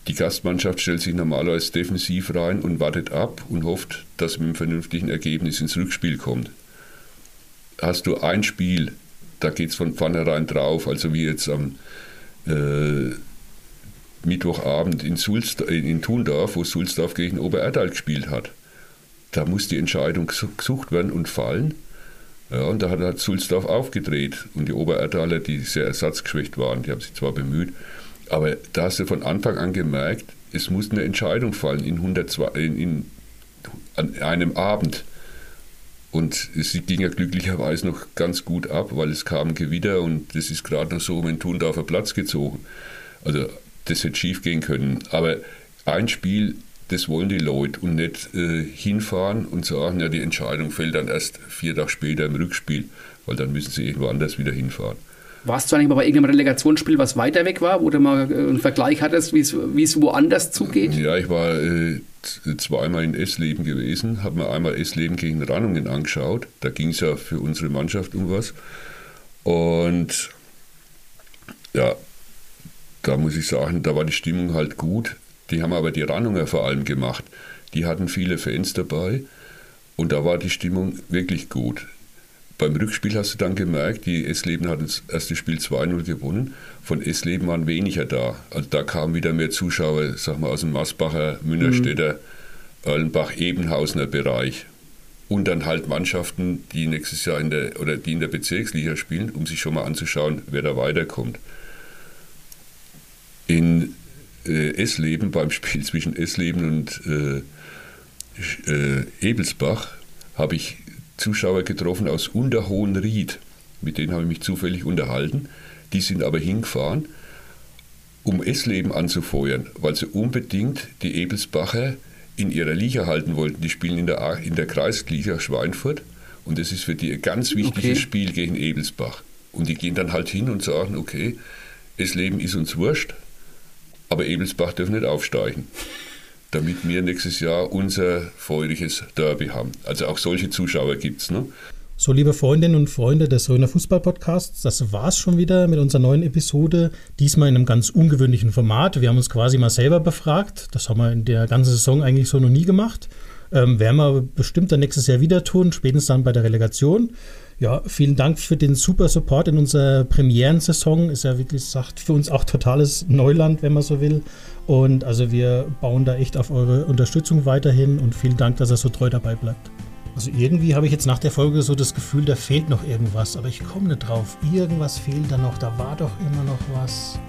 Die Gastmannschaft stellt sich normalerweise defensiv rein und wartet ab und hofft, dass mit einem vernünftigen Ergebnis ins Rückspiel kommt. Hast du ein Spiel, da geht es von vornherein drauf, also wie jetzt am äh, Mittwochabend in, Sulst in Thundorf, wo Sulzdorf gegen Obererdal gespielt hat. Da muss die Entscheidung gesucht werden und fallen. Ja, und da hat, hat Sulzdorf aufgedreht und die Obererdaler, die sehr ersatzgeschwächt waren, die haben sich zwar bemüht, aber da hast du von Anfang an gemerkt, es muss eine Entscheidung fallen in, 102, in, in an einem Abend. Und es ging ja glücklicherweise noch ganz gut ab, weil es kam Gewitter und das ist gerade noch so um den Thundorfer Platz gezogen. Also das hätte schief gehen können. Aber ein Spiel, das wollen die Leute und nicht äh, hinfahren und sagen, ja, die Entscheidung fällt dann erst vier Tage später im Rückspiel, weil dann müssen sie irgendwo anders wieder hinfahren. Warst du eigentlich mal bei irgendeinem Relegationsspiel, was weiter weg war, wo du mal äh, einen Vergleich hattest, wie es woanders zugeht? Ja, ich war äh, zweimal in Essleben gewesen, habe mir einmal Essleben gegen Rannungen angeschaut. Da ging es ja für unsere Mannschaft um was. Und ja, da muss ich sagen, da war die Stimmung halt gut. Die haben aber die Rannunger vor allem gemacht. Die hatten viele Fans dabei und da war die Stimmung wirklich gut. Beim Rückspiel hast du dann gemerkt, die S-Leben hat das erste Spiel 2-0 gewonnen. Von S-Leben waren weniger da. Also da kamen wieder mehr Zuschauer, sag mal, aus dem Masbacher, Münnerstädter, mhm. Erlenbach, Ebenhausener Bereich. Und dann halt Mannschaften, die nächstes Jahr in der oder die in der Bezirksliga spielen, um sich schon mal anzuschauen, wer da weiterkommt. In äh, Essleben, beim Spiel zwischen Essleben und äh, äh, Ebelsbach, habe ich Zuschauer getroffen aus Unterhohenried. Mit denen habe ich mich zufällig unterhalten. Die sind aber hingefahren, um Essleben anzufeuern, weil sie unbedingt die Ebelsbacher in ihrer Liga halten wollten. Die spielen in der, in der Kreisliga Schweinfurt und das ist für die ein ganz wichtiges okay. Spiel gegen Ebelsbach. Und die gehen dann halt hin und sagen, okay, Essleben ist uns wurscht, aber Ebelsbach dürfen nicht aufsteigen damit wir nächstes Jahr unser feuriges Derby haben. Also auch solche Zuschauer gibt es. Ne? So, liebe Freundinnen und Freunde des Röner Fußball-Podcasts, das war es schon wieder mit unserer neuen Episode. Diesmal in einem ganz ungewöhnlichen Format. Wir haben uns quasi mal selber befragt. Das haben wir in der ganzen Saison eigentlich so noch nie gemacht. Ähm, werden wir bestimmt dann nächstes Jahr wieder tun, spätestens dann bei der Relegation. Ja, vielen Dank für den super Support in unserer Premierensaison. Ist ja wirklich sagt für uns auch totales Neuland, wenn man so will. Und also wir bauen da echt auf eure Unterstützung weiterhin und vielen Dank, dass ihr so treu dabei bleibt. Also irgendwie habe ich jetzt nach der Folge so das Gefühl, da fehlt noch irgendwas, aber ich komme nicht drauf. Irgendwas fehlt da noch, da war doch immer noch was.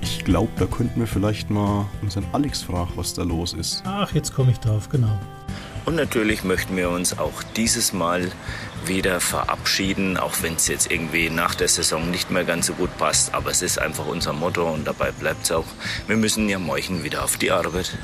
Ich glaube, da könnten wir vielleicht mal unseren Alex fragen, was da los ist. Ach, jetzt komme ich drauf, genau. Und natürlich möchten wir uns auch dieses Mal wieder verabschieden, auch wenn es jetzt irgendwie nach der Saison nicht mehr ganz so gut passt. Aber es ist einfach unser Motto und dabei bleibt es auch. Wir müssen ja morgen wieder auf die Arbeit.